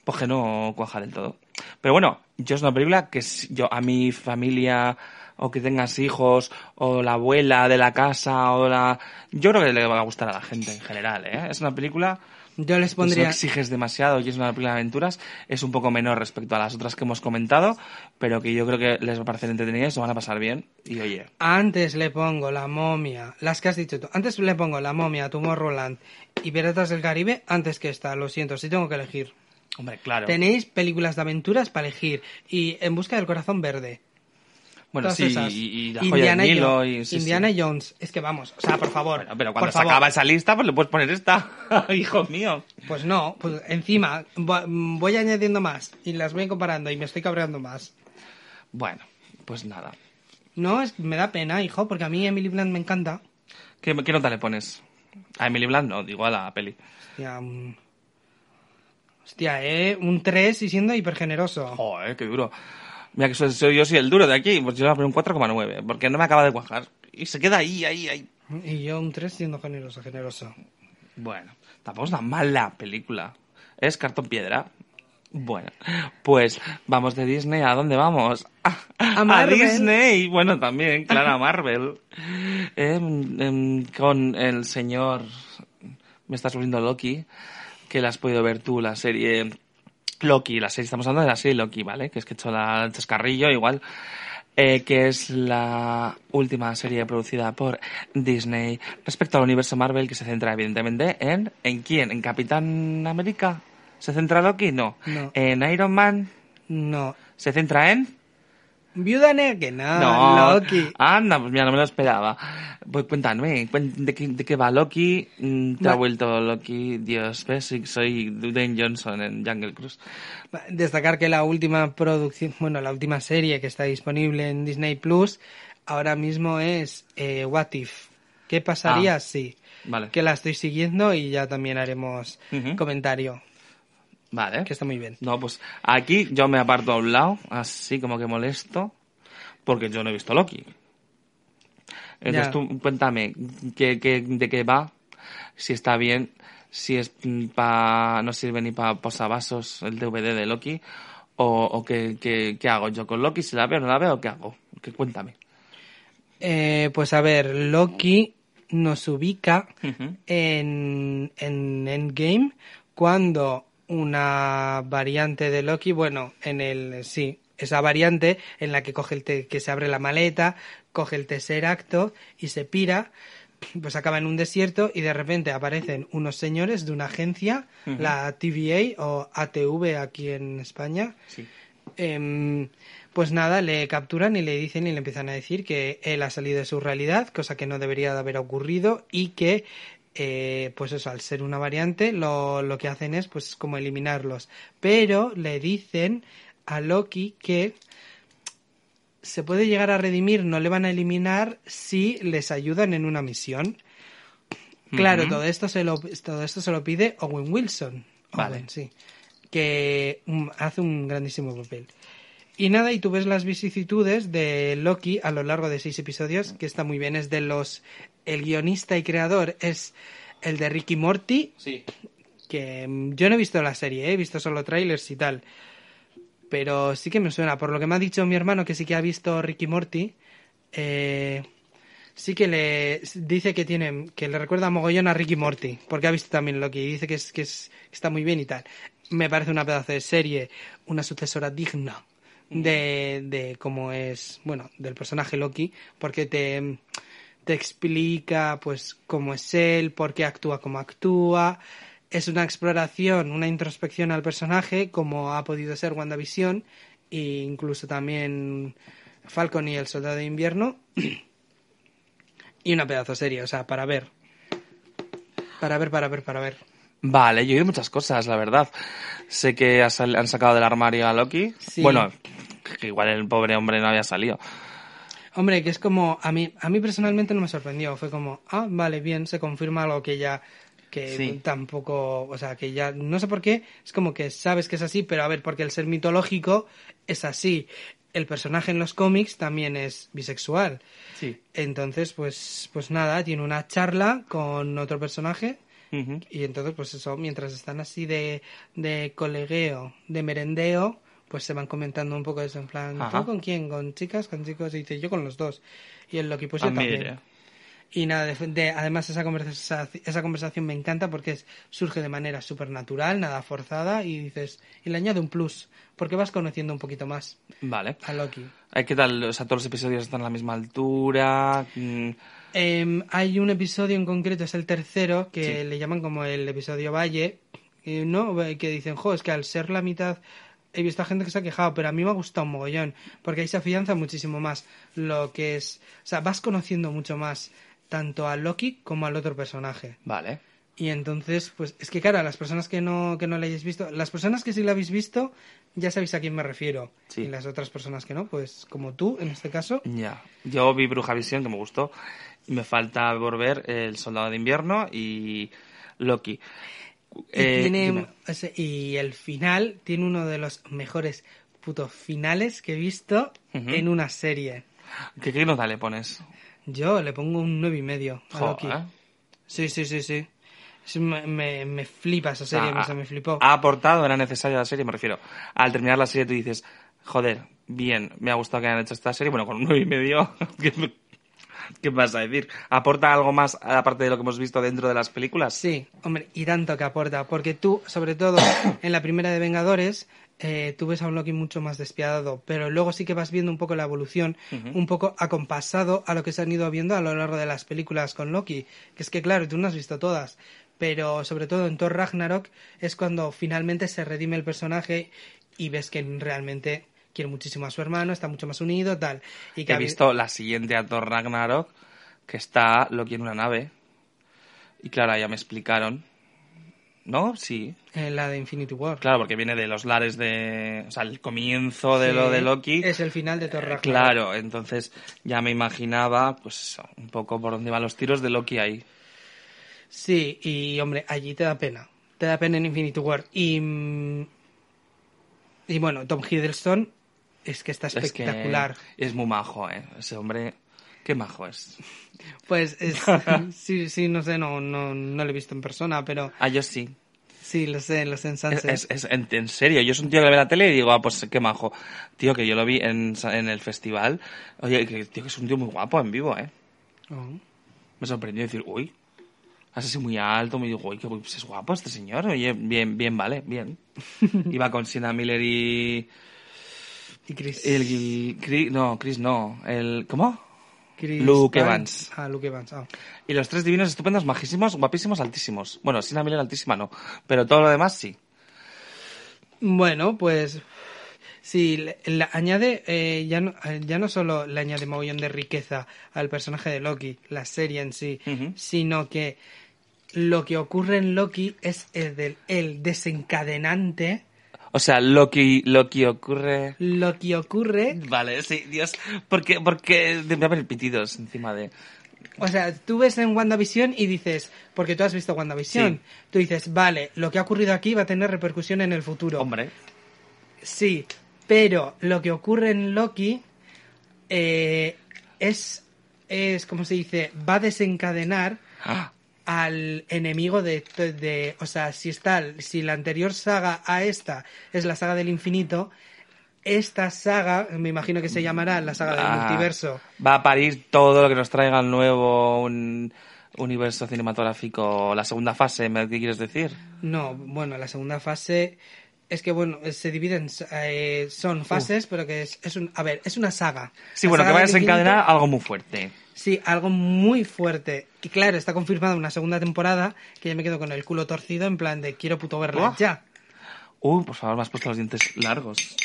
pues que no cuaja del todo. Pero bueno, yo es una película que yo a mi familia, o que tengas hijos, o la abuela de la casa, o la... Yo creo que le va a gustar a la gente en general, ¿eh? Es una película Yo les pondría. exiges demasiado y es una película de aventuras, es un poco menor respecto a las otras que hemos comentado, pero que yo creo que les va a parecer entretenidas y se van a pasar bien. Y oye, Antes le pongo la momia, las que has dicho tú. Antes le pongo la momia, Tomorrowland y Piratas del Caribe antes que esta. Lo siento, si tengo que elegir. hombre, claro. Tenéis películas de aventuras para elegir. Y En Busca del Corazón Verde. Bueno, Todas sí, esas. y, y la joya del Nilo y sí, Indiana sí. Jones. Es que vamos, o sea, por favor. Bueno, pero por cuando se favor. acaba esa lista, pues le puedes poner esta. Hijo mío. Pues no, pues encima vo- voy añadiendo más y las voy comparando y me estoy cabreando más. Bueno, pues nada. No, es, me da pena, hijo, porque a mí Emily Blunt me encanta. ¿Qué, qué nota le pones? A Emily Blunt no, digo a la peli. Hostia, un... Hostia, eh, un 3 y siendo hipergeneroso. Joder, qué duro. Mira que soy, soy- yo soy el duro de aquí, pues yo le voy a poner un 4,9, porque no me acaba de cuajar. Y se queda ahí, ahí, ahí. Y yo un 3 siendo generoso, generoso. Bueno, tampoco es una mala película. Es cartón piedra. Bueno, pues vamos de Disney. ¿A dónde vamos? A, Marvel. Disney. Bueno, también, claro, a Marvel. Em, em, con el señor... Me estás volviendo Loki. Que la has podido ver tú, la serie... Loki, la serie, estamos hablando de la serie Loki, ¿vale? Que es que he hecho la, el chascarrillo igual. eh, que es la última serie producida por Disney respecto al universo Marvel que se centra evidentemente en ¿en quién? ¿En Capitán América? ¿Se centra Loki? No. No. ¿En Iron Man? No. ¿Se centra en? Viuda Negra, no, no. Loki. Anda, pues mira, no me lo esperaba. Pues cuéntame, ¿de qué, de qué va Loki? Mm, ¿Te ha vuelto Loki? Dios, ves, Sí, soy Dwayne Johnson en Jungle Cruise. Destacar que la última producción, bueno, la última serie que está disponible en Disney Plus ahora mismo es eh, What If. ¿Qué pasaría Ah. si? Vale. Que la estoy siguiendo y ya también haremos Ujú. comentario, Vale. que está muy bien. No, pues aquí yo me aparto a un lado, así como que molesto, porque yo no he visto Loki. Entonces Ya. tú cuéntame qué, qué- de qué va, si está bien, si es pa, no sirve ni para posavasos el DVD de Loki, o, o qué, qué- qué hago yo con Loki, si la veo o no la veo, ¿qué hago? Que cuéntame. Eh, pues a ver, Loki nos ubica en, en Endgame cuando una variante de Loki, bueno, en el sí, esa variante en la que coge el te- que se abre la maleta, coge el tercer acto y se pira, pues acaba en un desierto y de repente aparecen unos señores de una agencia, la TVA o ATV aquí en España, Sí. Em, pues nada, le capturan y le dicen y le empiezan a decir que él ha salido de su realidad, cosa que no debería de haber ocurrido y que, eh, pues eso, al ser una variante, lo, lo que hacen es pues como eliminarlos. Pero le dicen a Loki que se puede llegar a redimir, no le van a eliminar si les ayudan en una misión. Claro, todo esto se lo todo esto se lo pide Owen Wilson. Vale. Sí. Que mm, hace un grandísimo papel. Y nada, y tú ves las vicisitudes de Loki a lo largo de seis episodios, que está muy bien. Es de los. El guionista y creador es el de Ricky Morty, Sí. que mm, yo no he visto la serie, ¿eh? he visto solo trailers y tal. Pero sí que me suena. Por lo que me ha dicho mi hermano, que sí que ha visto Ricky Morty, eh, sí que le dice que tiene que le recuerda mogollón a Ricky Morty, porque ha visto también Loki y dice que, es, que, es, que está muy bien y tal. Me parece una pedazo de serie, una sucesora digna de, de cómo es, bueno, del personaje Loki, porque te, te explica pues cómo es él, por qué actúa como actúa. Es una exploración, una introspección al personaje, como ha podido ser WandaVision, e incluso también Falcon y el Soldado de Invierno. y una pedazo serie, o sea, para ver. Para ver, para ver, para ver. Vale, yo he oído muchas cosas, la verdad. Sé que han sacado del armario a Loki. Sí. Bueno, que igual el pobre hombre no había salido. Hombre, que es como, a mí, a mí personalmente no me sorprendió, fue como, ah, vale, bien, se confirma algo que ya, que Sí. tampoco, o sea, que ya, no sé por qué, es como que sabes que es así, pero a ver, porque el ser mitológico es así. El personaje en los cómics también es bisexual. Sí. Entonces, pues, pues nada, tiene una charla con otro personaje y entonces, pues eso, mientras están así de, de colegueo, de merendeo, pues se van comentando un poco eso, en plan, Ajá. ¿tú con quién? ¿Con chicas? ¿Con chicos? Y dice, yo con los dos. Y el Loki, pues Ah, yo también. mire. Y nada, de, de- además esa conversación, esa conversación me encanta porque es, surge de manera súper natural, nada forzada, y dices, y le añade un plus, porque vas conociendo un poquito más Vale. a Loki. ¿Qué tal? O sea, todos los episodios están a la misma altura. Mm, Em, hay un episodio en concreto, es el tercero, que Sí. le llaman como el episodio Valle, ¿no? Que dicen, jo, es que al ser la mitad, he visto a gente que se ha quejado, pero a mí me ha gustado un mogollón, porque ahí se afianza muchísimo más lo que es, o sea, vas conociendo mucho más tanto a Loki como al otro personaje. Vale. Y entonces, pues es que claro, a las personas que no, que no la hayáis visto, las personas que sí la habéis visto, ya sabéis a quién me refiero. Sí. Y las otras personas que no, pues como tú, en este caso. Ya. Yo vi Bruja Visión, que me gustó. Y me falta por ver El Soldado de Invierno y Loki. Y, Eh, tiene- y el final tiene uno de los mejores putos finales que he visto en una serie. ¿Qué, qué nota le pones? Yo le pongo un nueve y medio a Loki. Sí, sí, sí, sí. Me, me, me flipa esa serie, O sea, me, se me flipó. Ha aportado, era necesaria la serie, me refiero. Al terminar la serie tú dices, joder, bien, me ha gustado que hayan hecho esta serie. Bueno, con un nueve y medio, ¿qué, me- qué vas a decir? ¿Aporta algo más aparte de lo que hemos visto dentro de las películas? Sí, hombre, y tanto que aporta, porque tú, sobre todo en la primera de Vengadores, eh, tú ves a un Loki mucho más despiadado, pero luego sí que vas viendo un poco la evolución, un poco acompasado a lo que se han ido viendo a lo largo de las películas con Loki, que es que claro, tú no has visto todas, pero sobre todo en Thor Ragnarok es cuando finalmente se redime el personaje y ves que realmente quiere muchísimo a su hermano, está mucho más unido, tal. Y que He visto la siguiente a Thor Ragnarok, que está Loki en una nave. Y claro, ya me explicaron. ¿No? Sí. eh, la de Infinity War. Claro, porque viene de los lares de... O sea, el comienzo de Sí, lo de Loki. Es el final de Thor Ragnarok. Claro, entonces ya me imaginaba, pues un poco por dónde van los tiros de Loki ahí. Sí, y hombre, allí te da pena. Te da pena en Infinity War. Y. mm, Y bueno, Tom Hiddleston es que está Es que espectacular. es muy majo, ¿eh? Ese hombre, qué majo es. Pues es, sí, sí, no sé, no, no, no lo he visto en persona, pero Ah, yo sí. sí, lo sé, lo sé en Es, Sunset. es- es- en, en serio, yo soy un tío que le ve la tele y digo, ah, pues qué majo. Tío, que yo lo vi en, en el festival. Oye, que, tío, que es un tío muy guapo en vivo, ¿eh? Oh. Me sorprendió decir, uy, así muy alto, me digo, uy, que pues es guapo este señor. Oye, bien, bien, vale, bien. Iba con Sienna Miller y... Y Chris. El, Chris- no, Chris no. El, ¿Cómo? Chris Luke. Evans. Ah, Luke Evans. ah. Y los tres divinos, estupendos, majísimos, guapísimos, altísimos. Bueno, Sienna Miller altísima no, pero todo lo demás sí. Bueno, pues sí, le, le añade, eh, ya, no, eh, ya no solo le añade mogollón de riqueza al personaje de Loki, la serie en sí, sino que lo que ocurre en Loki es el, del, el desencadenante, O sea, lo que, lo que ocurre... lo que ocurre, Vale, sí, Dios. Porque, porque me haber pitidos encima de... o sea, tú ves en WandaVision y dices, porque tú has visto WandaVision, Sí. tú dices, vale, lo que ha ocurrido aquí va a tener repercusión en el futuro. Hombre. Sí, pero lo que ocurre en Loki eh, es, es, como se dice, va a desencadenar Ah, al enemigo de, de, o sea, si está, si la anterior saga a esta es la saga del infinito, esta saga, me imagino que se llamará la saga del ah, multiverso. Va a parir todo lo que nos traiga el nuevo un universo cinematográfico, la segunda fase, ¿me- ¿qué quieres decir? No, bueno, la segunda fase es que bueno, se dividen, eh, son fases, pero que es, es un, a ver, es una saga. Sí, La bueno, que va a del infinito- desencadenar algo muy fuerte. Sí, algo muy fuerte. Y claro, está confirmada una segunda temporada que ya me quedo con el culo torcido en plan de quiero puto verla Oh. ya. Uy, por favor, me has puesto los dientes largos.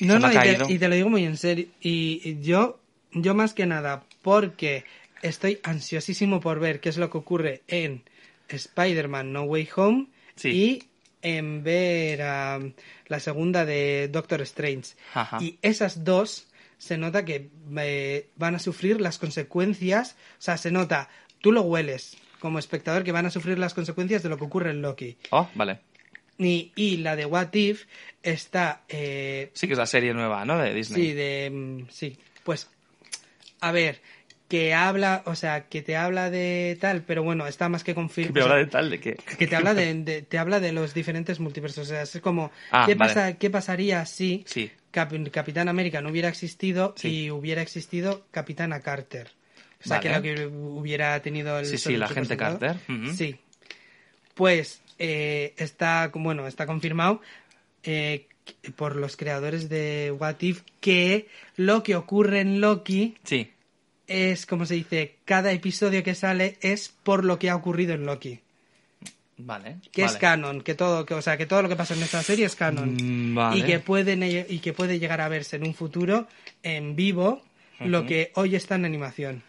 No, se no, y te, y te lo digo muy en serio. Y, y yo, yo más que nada, porque estoy ansiosísimo por ver qué es lo que ocurre en Spider-Man No Way Home Sí. y en ver la segunda de Doctor Strange. Ajá. Y esas dos se nota que eh, van a sufrir las consecuencias, o sea, se nota, tú lo hueles como espectador que van a sufrir las consecuencias de lo que ocurre en Loki. Oh, vale. Y, y la de What If está eh, Sí que es la serie nueva, ¿no? De Disney. Sí, de. mm, Sí, pues. A ver, que habla, o sea, que te habla de tal, pero bueno, está más que confirmado. habla de tal, de que... Que te habla de, de- te habla de los diferentes multiversos. O sea, es como. Ah, ¿qué, vale. pasa, ¿Qué pasaría si Sí. Cap- Capitán América no hubiera existido Sí. y hubiera existido Capitana Carter? O sea, Vale. que lo que hubiera tenido el. Sí, sí, la gente. Carter. Sí. Pues eh, está, bueno, está confirmado eh, por los creadores de What If que lo que ocurre en Loki Sí. es, como se dice, cada episodio que sale es por lo que ha ocurrido en Loki. Vale. Que es canon, que todo, que, o sea, que todo lo que pasa en esta serie es canon. Mm, vale. Y que pueden y que puede llegar a verse en un futuro en vivo lo que hoy está en animación.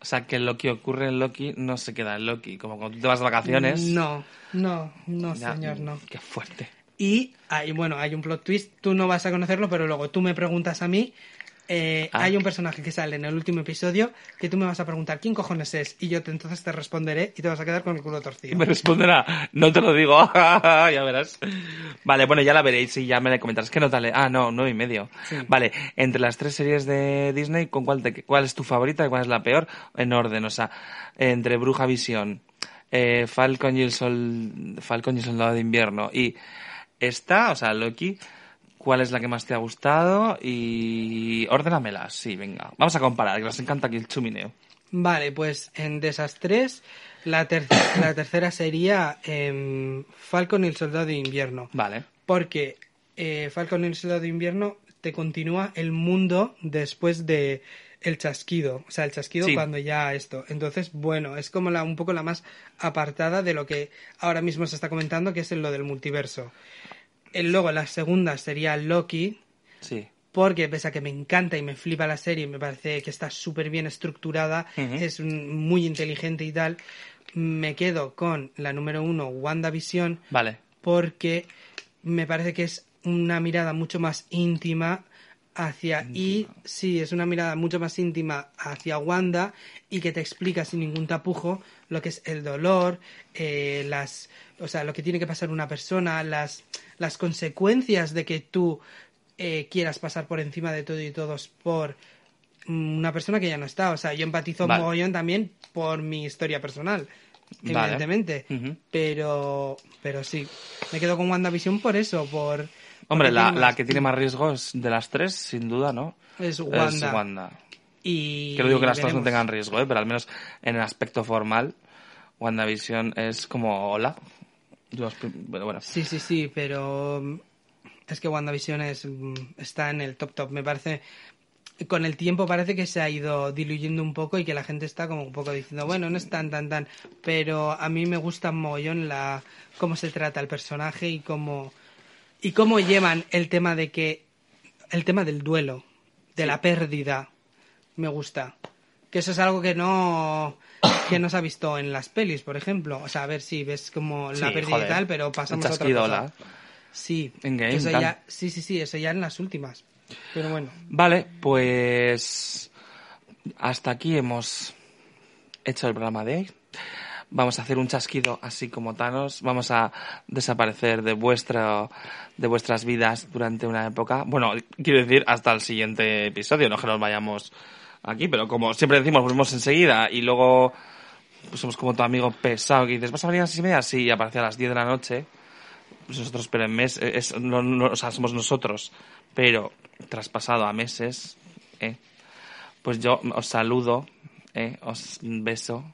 O sea, que lo que ocurre en Loki no se queda en Loki. Como cuando tú te vas de vacaciones... No, no, no, Ya, señor, no. Qué fuerte. Y hay, bueno, hay un plot twist, tú no vas a conocerlo, pero luego tú me preguntas a mí. Eh, Ah. Hay un personaje que sale en el último episodio que tú me vas a preguntar quién cojones es y yo te, entonces te responderé y te vas a quedar con el culo torcido. me responderá, no te lo digo, ya verás. Vale, bueno, ya la veréis y ya me la comentarás. ¿Qué nota? Ah, no, nueve y medio. Sí. Vale, entre las tres series de Disney, ¿con cuál, te- cuál es tu favorita y cuál es la peor? En orden, o sea, entre Bruja Visión, eh, Falcon y el Sol... Falcon y el Soldado de Invierno y esta, o sea, Loki... ¿Cuál es la que más te ha gustado? Y ordénamelas, sí, venga. Vamos a comparar, que nos encanta aquí el chumineo. Vale, pues en de esas tres, la, ter- la tercera sería em, Falcon y el Soldado de Invierno. Vale. Porque eh, Falcon y el Soldado de Invierno te continúa el mundo después de el chasquido. O sea, el chasquido Sí. cuando ya esto. Entonces, bueno, es como la, un poco la más apartada de lo que ahora mismo se está comentando, que es en lo del multiverso. El, luego, la segunda sería Loki, Sí. porque pese a que me encanta y me flipa la serie, me parece que está súper bien estructurada, es muy inteligente y tal, me quedo con la número uno, WandaVision, Vale. porque me parece que es una mirada mucho más íntima hacia y sí es una mirada mucho más íntima hacia Wanda y que te explica sin ningún tapujo lo que es el dolor eh, las o sea lo que tiene que pasar una persona las las consecuencias de que tú eh, quieras pasar por encima de todo y todos por mm, una persona que ya no está o sea yo empatizo Vale. mogollón también por mi historia personal Vale. evidentemente pero pero sí me quedo con WandaVision por eso por Hombre, la, la que tiene más riesgos de las tres, sin duda, ¿no? es Wanda, Es Wanda. y Que no digo que las otras no veremos. tengan riesgo, ¿eh? pero al menos en el aspecto formal, WandaVision es como hola. Yo bueno, bueno. sí sí sí pero mm, es que WandaVision es mm, está en el top top me parece con el tiempo parece que se ha ido diluyendo un poco y que la gente está como un poco diciendo, bueno, no es tan, tan, tan. Pero a mí me gusta mogollón la, cómo se trata el personaje y cómo, y cómo llevan el tema de que, el tema del duelo, de la pérdida. Me gusta. Que eso es algo que no, que no se ha visto en las pelis, por ejemplo. O sea, a ver si ves como la Sí, pérdida joder. y tal, pero pasamos a otra cosa. Sí. Endgame, eso tal. ya, sí, sí, sí, eso ya en las últimas. Pero bueno. Vale, pues hasta aquí hemos hecho el programa de hoy. Vamos a hacer un chasquido así como Thanos. Vamos a desaparecer de vuestra, de vuestras vidas durante una época. Bueno, quiero decir hasta el siguiente episodio, no que nos vayamos aquí, pero como siempre decimos, volvemos enseguida y luego pues somos como tu amigo pesado que dices, ¿vas a venir a las seis y media? Sí, y aparece a las 10 de la noche. Pues nosotros, pero en mes, es, no, no- o sea, somos nosotros, pero traspasado a meses, ¿eh? pues yo os saludo, ¿eh? os beso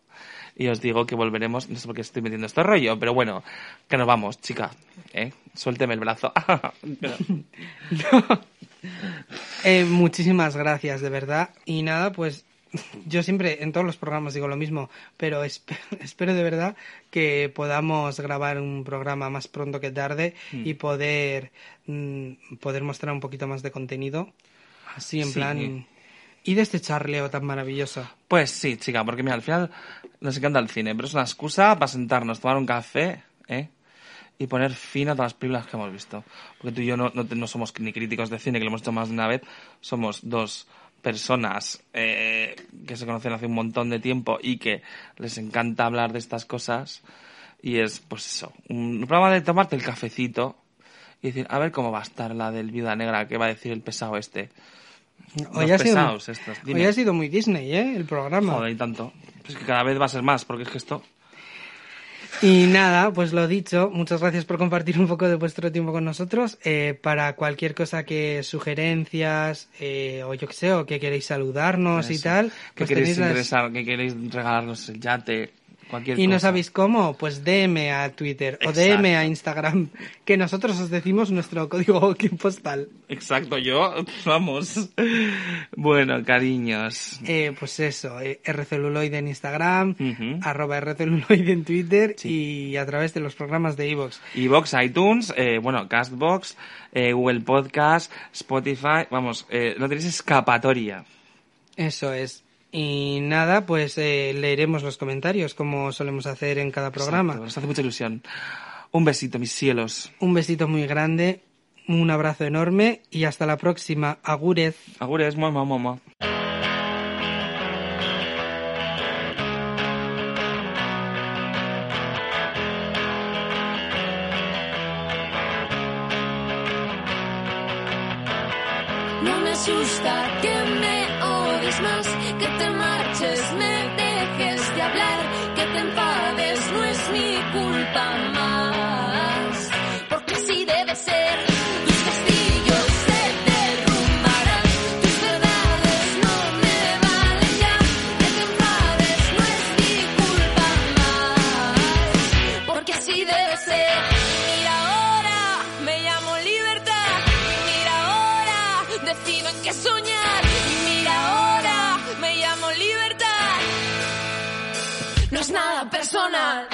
y os digo que volveremos, no sé por qué estoy metiendo este rollo, pero bueno, que nos vamos, chica, ¿eh? suélteme el brazo. Eh, muchísimas gracias, de verdad. Y nada, pues yo siempre en todos los programas digo lo mismo, pero esp- espero de verdad que podamos grabar un programa más pronto que tarde Hmm. y poder, mm, poder mostrar un poquito más de contenido. Así en Sí. plan... Y de este charleo tan maravilloso. Pues sí, chica, porque mira, al final nos encanta el cine, pero es una excusa para sentarnos, tomar un café, ¿eh? Y poner fin a todas las películas que hemos visto. Porque tú y yo no, no, no somos ni críticos de cine, que lo hemos hecho más de una vez, somos dos personas eh, que se conocen hace un montón de tiempo y que les encanta hablar de estas cosas. Y es, pues eso, un programa de tomarte el cafecito y decir, a ver cómo va a estar la del Viuda Negra, qué va a decir el pesado este. Hoy ha, sido, estos, hoy ha sido muy Disney, ¿eh? El programa. Joder, y tanto. Es que cada vez va a ser más, porque es que esto... Y nada, pues lo dicho, muchas gracias por compartir un poco de vuestro tiempo con nosotros. Eh, para cualquier cosa que sugerencias, eh, o yo que sé, o que queréis saludarnos y tal, que pues queréis las- que queréis regalarnos el yate, cualquier Y no sabéis cómo, pues DM a Twitter o. DM a Instagram, que nosotros os decimos nuestro código postal. Exacto, yo, vamos. Bueno, cariños. Eh, pues eso, eh, rceluloide en Instagram, arroba rceluloide en Twitter y a través de los programas de iVoox. Evox, iTunes, eh, bueno, Castbox, eh, Google Podcast, Spotify, vamos, no tenéis escapatoria. Eso es. Y nada, pues eh, leeremos los comentarios como solemos hacer en cada programa. Exacto, nos hace mucha ilusión. Un besito, mis cielos. Un besito muy grande, un abrazo enorme y hasta la próxima. Agurez. Agures, mamá, mamá. No me asusta que es nada personal.